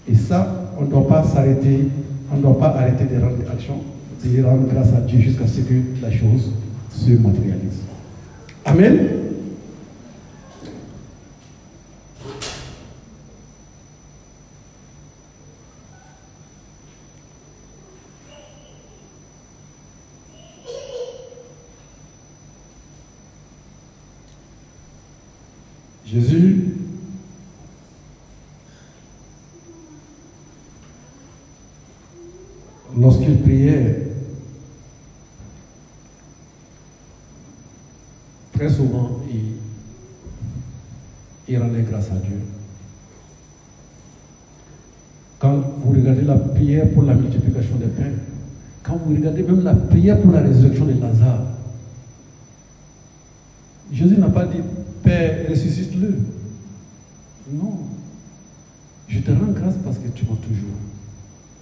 [SPEAKER 1] Et ça, on ne doit pas s'arrêter, on ne doit pas arrêter de rendre action, de rendre grâce à Dieu jusqu'à ce que la chose se matérialise. Amen. Jésus lorsqu'il priait, très souvent, il, rendait grâce à Dieu. Quand vous regardez la prière pour la multiplication des pains, quand vous regardez même la prière pour la résurrection de Lazare, Jésus n'a pas dit Père, ressuscite-le. Non. Je te rends grâce parce que tu m'as toujours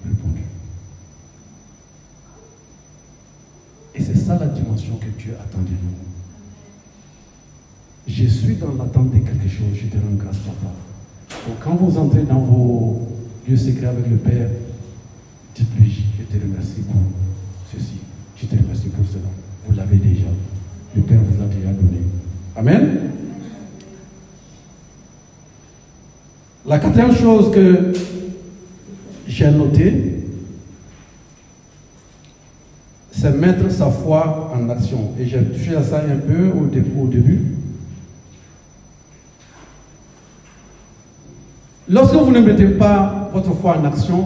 [SPEAKER 1] répondu. Et c'est ça la dimension que Dieu attend de nous. Je suis dans l'attente de quelque chose, je te rends grâce, papa. Donc quand vous entrez dans vos lieux secrets avec le Père, dites-lui, je te remercie pour ceci, je te remercie pour cela. Vous l'avez déjà. Le Père vous a déjà donné. Amen. La quatrième chose que j'ai notée, c'est mettre sa foi en action. Et j'ai touché à ça un peu au, au début. Lorsque vous ne mettez pas votre foi en action,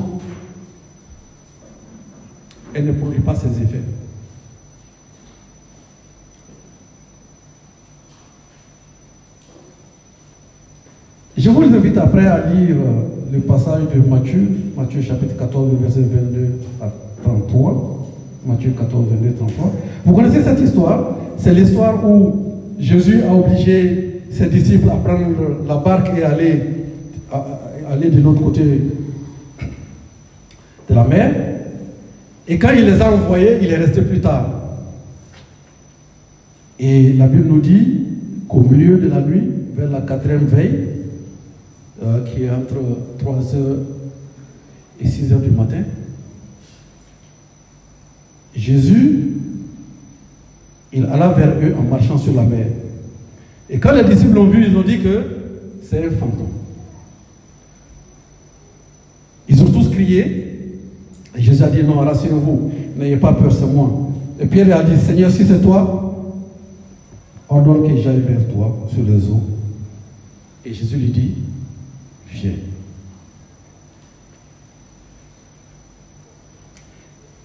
[SPEAKER 1] elle ne produit pas ses effets. Je vous invite après à lire le passage de Matthieu, Matthieu chapitre 14, verset 22 à 33. Matthieu 14, 22 33. Vous connaissez cette histoire? C'est l'histoire où Jésus a obligé ses disciples à prendre la barque et aller, aller de l'autre côté de la mer. Et quand il les a envoyés, il est resté plus tard. Et la Bible nous dit qu'au milieu de la nuit, vers la quatrième veille, euh, qui est entre 3h et 6h du matin, Jésus, il alla vers eux en marchant sur la mer. Et quand les disciples l'ont vu, ils ont dit que c'est un fantôme. Et Jésus a dit, non, rassurez-vous, n'ayez pas peur, c'est moi. Et Pierre a dit, Seigneur, si c'est toi, ordonne que j'aille vers toi sur les eaux. Et Jésus lui dit, viens.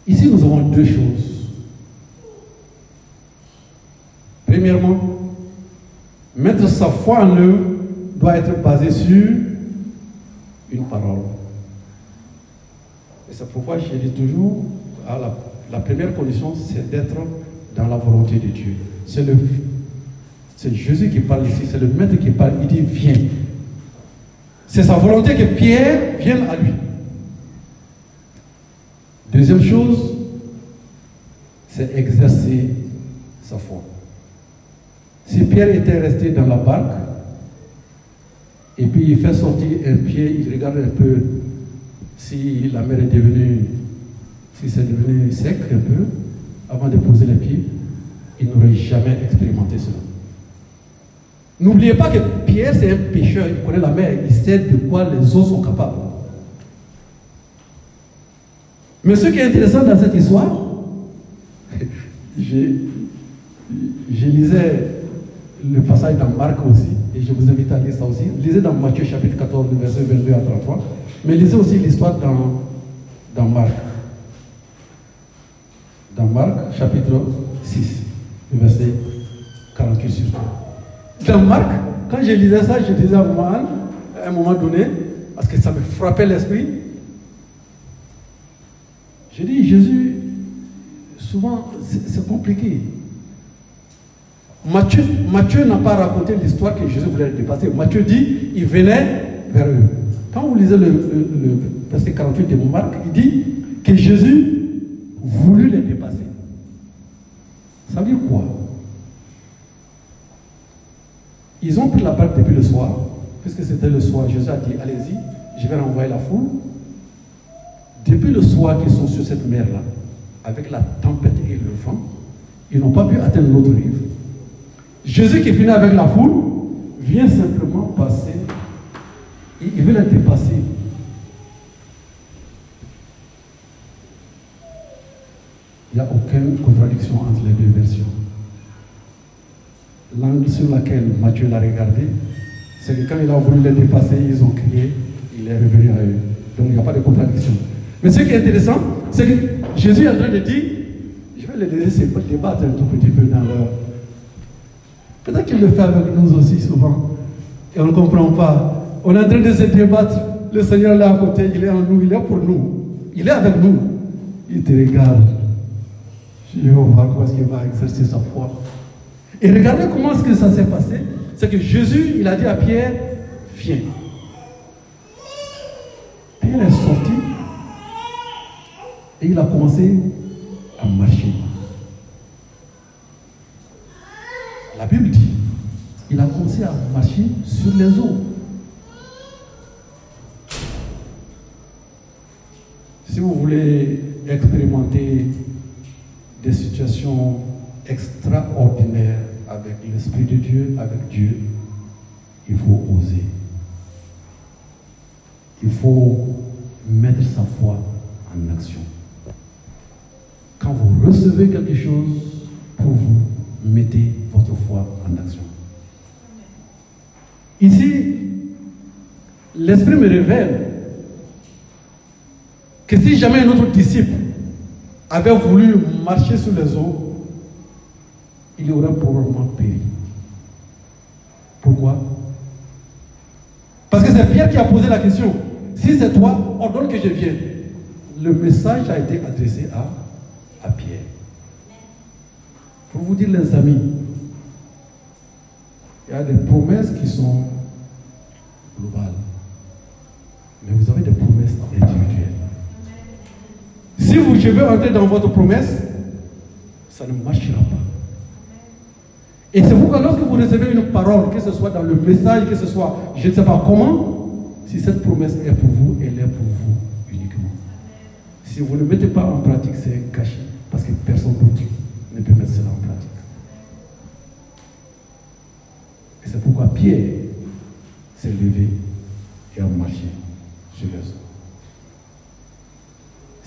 [SPEAKER 1] Ici, nous avons deux choses. Premièrement, mettre sa foi en eux doit être basé sur une parole. C'est pourquoi je dis toujours, la, la première condition, c'est d'être dans la volonté de Dieu. C'est le c'est Jésus qui parle ici, c'est le maître qui parle. Il dit viens. C'est sa volonté que Pierre vienne à lui. Deuxième chose, c'est exercer sa foi. Si Pierre était resté dans la barque, et puis il fait sortir un pied, il regarde un peu si la mer est devenue, si c'est devenu sec un peu, avant de poser les pieds, il n'aurait jamais expérimenté cela. N'oubliez pas que Pierre, c'est un pêcheur, il connaît la mer, il sait de quoi les eaux sont capables. Mais ce qui est intéressant dans cette histoire, <laughs> je, lisais le passage dans Marc aussi, et je vous invite à lire ça aussi. Lisez dans Matthieu chapitre 14, verset 22 à 33, mais lisez aussi l'histoire dans, dans Marc. Dans Marc chapitre 6, verset 48 surtout. Dans Marc, quand je lisais ça, je disais à un moment, donné, parce que ça me frappait l'esprit, je dis, Jésus, souvent, c'est compliqué. Matthieu n'a pas raconté l'histoire que Jésus voulait dépasser. Matthieu dit, il venait vers eux. Quand vous lisez le, verset 48 de Marc, il dit que Jésus voulut les dépasser. Ça veut dire quoi? Ils ont pris la barque depuis le soir, puisque c'était le soir. Jésus a dit, allez-y, je vais renvoyer la foule. Depuis le soir qu'ils sont sur cette mer-là, avec la tempête et le vent, ils n'ont pas pu atteindre l'autre rive. Jésus qui finit avec la foule vient simplement passer, il veut la dépasser. Il n'y a aucune contradiction entre les deux versions. L'angle sur lequel Matthieu l'a regardé, c'est que quand il a voulu les dépasser, ils ont crié, il est revenu à eux. Donc il n'y a pas de contradiction. Mais ce qui est intéressant, c'est que Jésus est en train de dire, je vais les laisser débattre un tout petit peu dans leur Peut-être qu'il le fait avec nous aussi souvent. Et on ne comprend pas. On est en train de se débattre. Le Seigneur là à côté, il est en nous, il est pour nous. Il est avec nous. Il te regarde. Je vais voir comment est-ce qu'il va exercer sa foi. Et regardez comment est-ce que ça s'est passé. C'est que Jésus, il a dit à Pierre, viens. Pierre est sorti et il a commencé à marcher. La Bible dit, il a commencé à marcher sur les eaux. Si vous voulez expérimenter des situations extraordinaires avec l'Esprit de Dieu, avec Dieu, il faut oser. Il faut mettre sa foi en action. Quand vous recevez quelque chose pour vous, mettez votre foi en action. Ici, l'Esprit me révèle que si jamais un autre disciple avait voulu marcher sur les eaux, il aurait probablement péri. Pourquoi? Parce que c'est Pierre qui a posé la question. Si c'est toi, ordonne que je vienne. Le message a été adressé à, à Pierre. Pour vous dire, les amis, il y a des promesses qui sont globales. Mais vous avez des promesses individuelles. Si vous devez entrer dans votre promesse, ça ne marchera pas. Et c'est pourquoi lorsque vous recevez une parole, que ce soit dans le message, que ce soit je ne sais pas comment, si cette promesse est pour vous, elle est pour vous uniquement. Si vous ne mettez pas en pratique, c'est caché. Parce que personne d'autre ne peut mettre cela en pratique. Et c'est pourquoi Pierre s'est levé et a marché sur les eaux.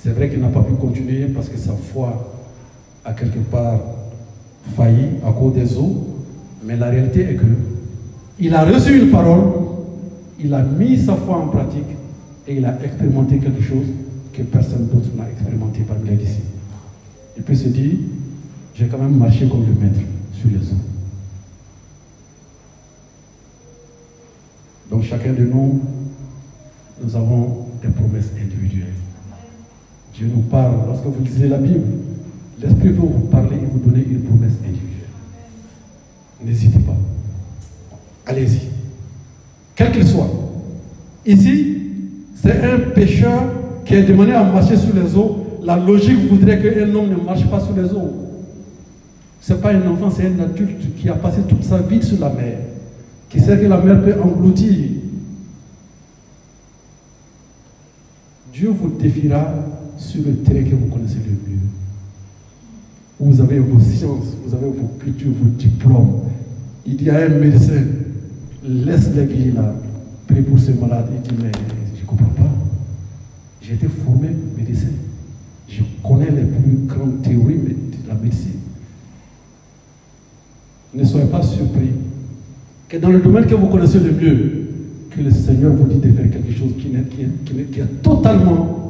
[SPEAKER 1] C'est vrai qu'il n'a pas pu continuer parce que sa foi a quelque part failli à cause des eaux, mais la réalité est que il a reçu une parole, il a mis sa foi en pratique et il a expérimenté quelque chose que personne d'autre n'a expérimenté parmi les disciples. Il peut se dire, j'ai quand même marché comme le maître sur les eaux. Donc chacun de nous, nous avons des promesses individuelles. Dieu nous parle. Lorsque vous lisez la Bible, l'Esprit veut vous parler et vous donner une promesse individuelle. N'hésitez pas. Allez-y. Quel qu'il soit. Ici, c'est un pécheur qui est demandé à marcher sur les eaux. La logique voudrait qu'un homme ne marche pas sur les eaux. Ce n'est pas un enfant, c'est un adulte qui a passé toute sa vie sur la mer, qui sait que la mer peut engloutir. Dieu vous défiera sur le terrain que vous connaissez le mieux. Vous avez vos sciences, vous avez vos cultures, vos diplômes. Il y a un médecin laisse l'église là, prie pour ces malades. Il dit, mais je ne comprends pas. J'ai été formé médecin. Je connais les plus grandes théories de la médecine. Ne soyez pas surpris que dans le domaine que vous connaissez le mieux, que le Seigneur vous dit de faire quelque chose qui est, qui est totalement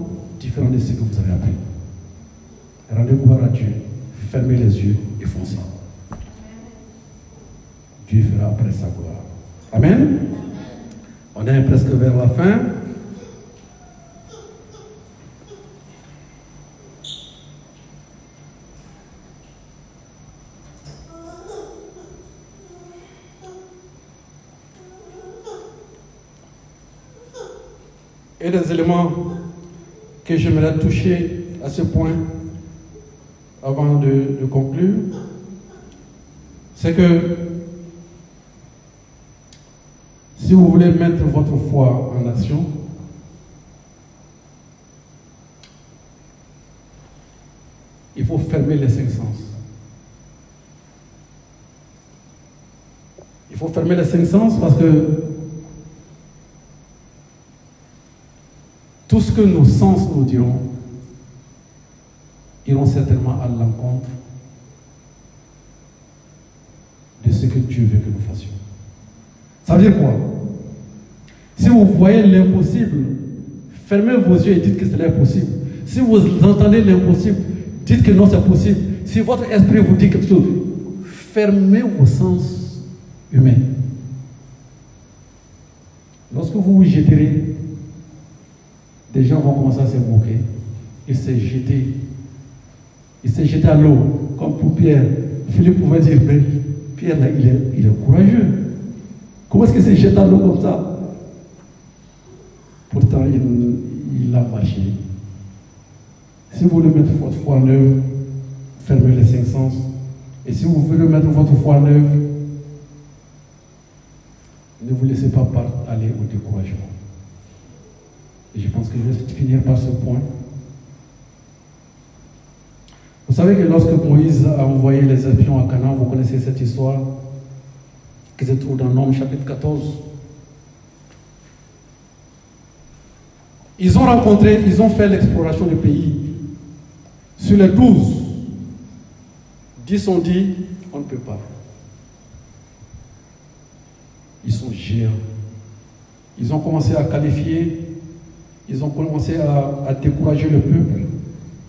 [SPEAKER 1] différent de ce que vous avez appris. Rendez gloire à Dieu, fermez les yeux et foncez. Dieu fera après sa gloire. Amen. On est presque vers la fin. Et des éléments que j'aimerais toucher à ce point avant de, conclure, c'est que si vous voulez mettre votre foi en action, il faut fermer les cinq sens. Il faut fermer les cinq sens parce que tout ce que nos sens nous diront iront certainement à l'encontre de ce que Dieu veut que nous fassions. Ça veut dire quoi? Si vous voyez l'impossible, fermez vos yeux et dites que c'est impossible. Si vous entendez l'impossible, dites que non, c'est possible. Si votre esprit vous dit quelque chose, fermez vos sens humains. Lorsque vous vous des gens vont commencer à se moquer et se jeter il s'est jeté à l'eau, comme pour Pierre. Philippe pouvait dire, mais Pierre, il est, il courageux. Comment est-ce qu'il s'est jeté à l'eau comme ça? Pourtant, il, il, a marché. Si vous voulez mettre votre foi en œuvre, fermez les cinq sens. Et si vous voulez mettre votre foi en œuvre, ne vous laissez pas aller au découragement. Et je pense que je vais finir par ce point. Vous savez que lorsque Moïse a envoyé les espions à Canaan, vous connaissez cette histoire qui se trouve dans Nombre chapitre 14. Ils ont rencontré, ils ont fait l'exploration du pays. Sur les douze, dix ont dit, on ne peut pas. Ils sont géants. Ils ont commencé à qualifier, ils ont commencé à, décourager le peuple.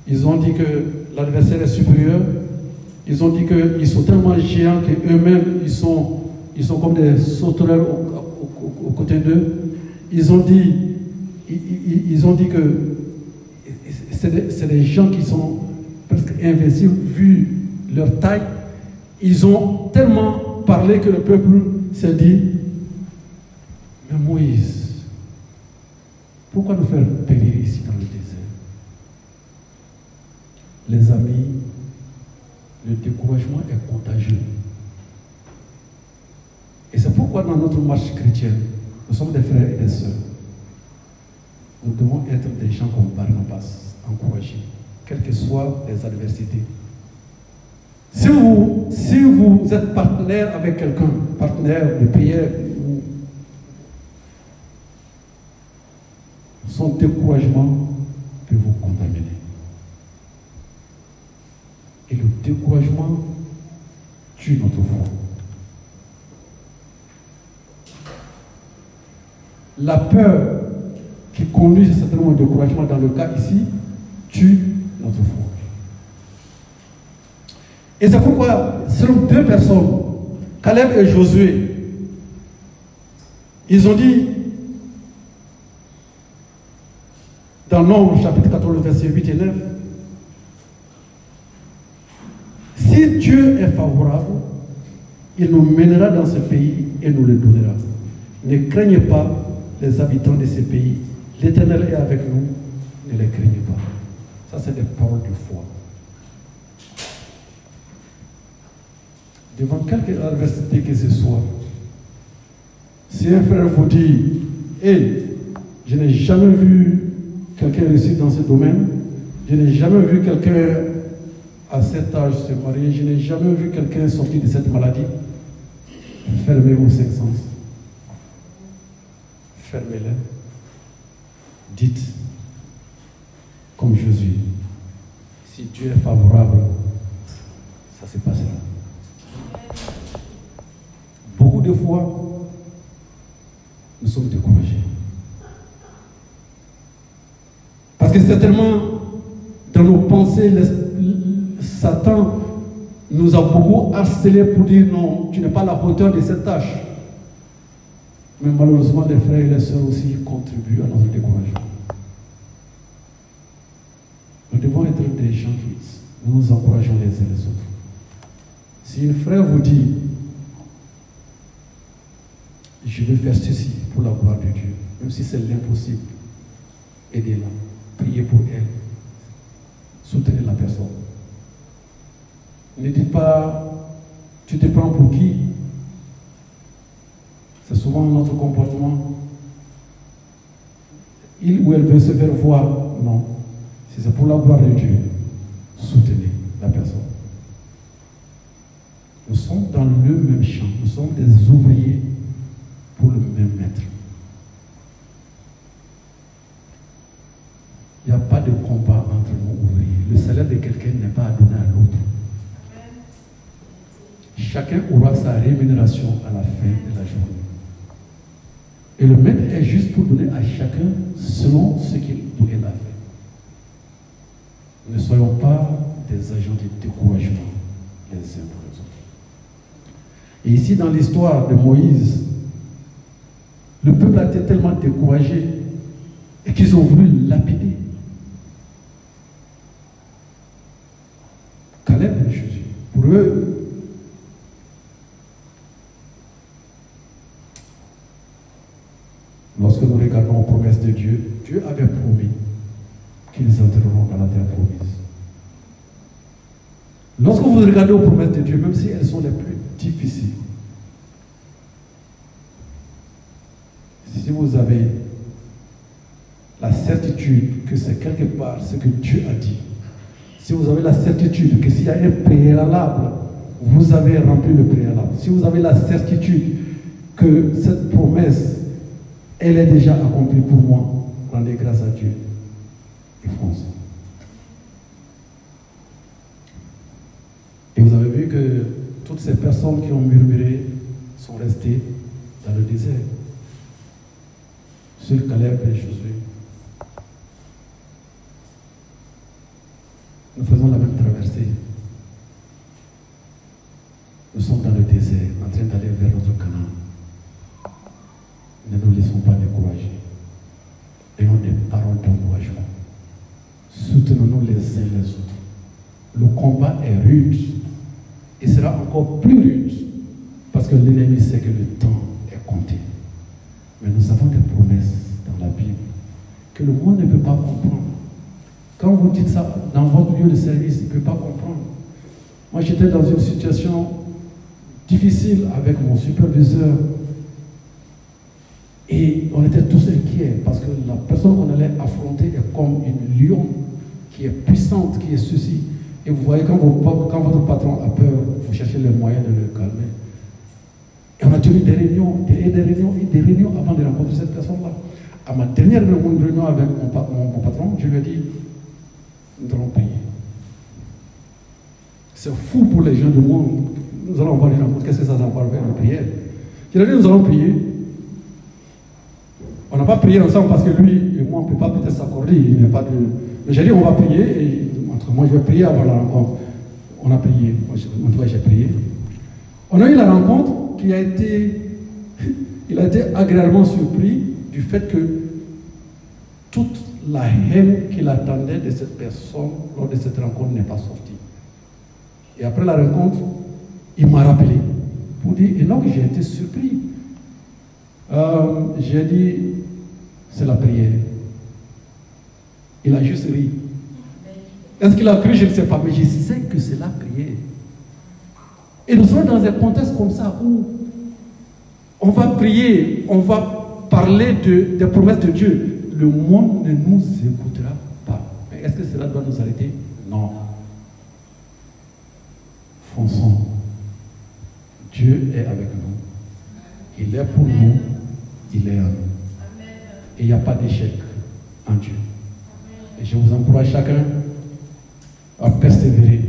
[SPEAKER 1] Ils ont dit que l'adversaire est supérieur. Ils ont dit qu'ils sont tellement géants qu'eux-mêmes, ils sont, ils sont comme des sauterelles aux, côtés d'eux. Ils ont dit, ils, ont dit que c'est des, gens qui sont presque invincibles vu leur taille. Ils ont tellement parlé que le peuple s'est dit, mais Moïse, pourquoi nous faire périr ici dans le désert? Les amis, le découragement est contagieux. Et c'est pourquoi dans notre marche chrétienne, nous sommes des frères et des sœurs. Nous devons être des gens comme Barnabas, encouragés, quelles que soient les adversités. Si vous, si vous êtes partenaire avec quelqu'un, partenaire de prière, son découragement peut vous contaminer. Et le découragement tue notre foi. La peur qui conduit certainement au découragement dans le cas ici tue notre foi. Et c'est pourquoi, selon deux personnes, Caleb et Josué, ils ont dit, dans Nombre chapitre 14, verset 8 et 9, Si Dieu est favorable, il nous mènera dans ce pays et nous le donnera. Ne craignez pas les habitants de ce pays. L'Éternel est avec nous. Ne les craignez pas. Ça, c'est des paroles de foi. Devant quelque adversité que ce soit, si un frère vous dit, hé, je n'ai jamais vu quelqu'un réussir dans ce domaine, je n'ai jamais vu quelqu'un à cet âge se marier. Je n'ai jamais vu quelqu'un sortir de cette maladie. Fermez vos cinq sens. fermez-les. Dites, comme Jésus, si Dieu est favorable, ça se passera. Beaucoup de fois, nous sommes découragés. Parce que certainement, dans nos pensées, Satan nous a beaucoup harcelés pour dire non, tu n'es pas la hauteur de cette tâche. Mais malheureusement, les frères et les sœurs aussi contribuent à notre découragement. Nous devons être des gens qui nous encourageons les uns les autres. Si un frère vous dit, je vais faire ceci pour la gloire de Dieu, même si c'est l'impossible, aidez-la, priez pour elle, soutenez la personne. Ne dites pas, tu te prends pour qui? C'est souvent notre comportement. Il ou elle veut se faire voir. Non. Si c'est pour la gloire de Dieu, soutenez la personne. Nous sommes dans le même champ. Nous sommes des ouvriers pour le même maître. Il n'y a pas de combat entre nous ouvriers. Le salaire de quelqu'un n'est pas à donner à l'autre. Chacun aura sa rémunération à la fin de la journée. Et le maître est juste pour donner à chacun selon ce qu'il la faire. Ne soyons pas des agents de découragement les uns pour les autres. Et ici, dans l'histoire de Moïse, le peuple a été tellement découragé qu'ils ont voulu lapider. Jésus. Pour eux, lorsque nous regardons aux promesses de Dieu, Dieu avait promis qu'ils entreront dans la terre promise. Lorsque vous regardez aux promesses de Dieu, même si elles sont les plus difficiles, si vous avez la certitude que c'est quelque part ce que Dieu a dit, si vous avez la certitude que s'il y a un préalable, vous avez rempli le préalable, si vous avez la certitude que cette promesse, elle est déjà accomplie pour moi, rendez grâce à Dieu et foncez. Et vous avez vu que toutes ces personnes qui ont murmuré sont restées dans le désert. Sur Caleb et Josué. Nous faisons la même traversée. Nous sommes dans le désert, en train d'aller vers notre Canaan. Ne nous laissons pas décourager. Ayons des paroles d'encouragement. Soutenons-nous les uns les autres. Le combat est rude. Il sera encore plus rude parce que l'ennemi sait que le temps est compté. Mais nous avons des promesses dans la Bible que le monde ne peut pas comprendre. Quand vous dites ça dans votre de service, il ne peut pas comprendre. Moi, j'étais dans une situation difficile avec mon superviseur. Et on était tous inquiets parce que la personne qu'on allait affronter est comme une lion qui est puissante, qui est ceci. Et vous voyez, quand, votre patron a peur, vous cherchez les moyens de le calmer. Et on a tenu des réunions, des, des réunions et des réunions avant de rencontrer cette personne-là. À ma dernière réunion avec mon, patron, je lui ai dit, nous allons prier. C'est fou pour les gens du monde. Nous allons voir les rencontres. Qu'est-ce que ça va faire la prière Je ai dit, nous allons prier. On n'a pas prié ensemble parce que lui et moi, on ne peut pas peut-être s'accorder. Il pas. Mais j'ai dit, on va prier. Et entre moi, je vais prier avant la rencontre. On a prié. En tout cas, j'ai prié. On a eu la rencontre qui a été... <laughs> Il a été agréablement surpris du fait que toute la haine qu'il attendait de cette personne lors de cette rencontre n'est pas sortie. Et après la rencontre, il m'a rappelé pour dire, et donc j'ai été surpris. Euh, j'ai dit, c'est la prière. Il a juste ri. Est-ce qu'il a cru? Je ne sais pas, mais je sais que c'est la prière. Et nous sommes dans un contexte comme ça où on va prier, on va parler de, des promesses de Dieu. Le monde ne nous écoutera pas. Est-ce que cela doit nous arrêter? Non. Fonçons. Dieu est avec nous. Il est pour nous. Il est en nous. Et il n'y a pas d'échec en Dieu. Et je vous encourage chacun à persévérer,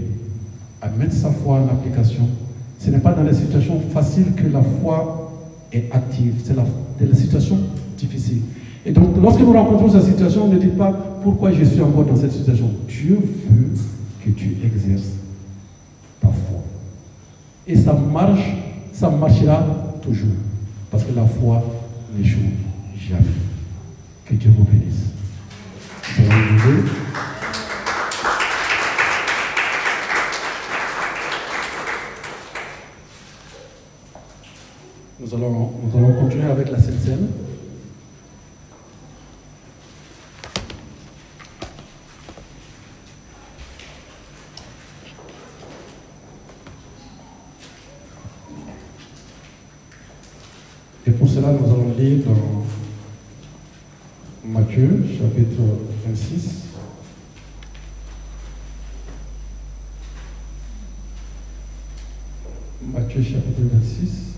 [SPEAKER 1] à mettre sa foi en application. Ce n'est pas dans les situations faciles que la foi est active, c'est dans les situations difficiles. Et donc, lorsque nous rencontrons cette situation, ne dites pas pourquoi je suis encore dans cette situation. Dieu veut que tu exerces foi. Et ça marche, ça marchera toujours. Parce que la foi n'échoue jamais. Que Dieu vous bénisse. Nous allons, nous allons continuer avec la scène scène. Et pour cela, nous allons lire dans Matthieu, chapitre 26. Matthieu, chapitre 26.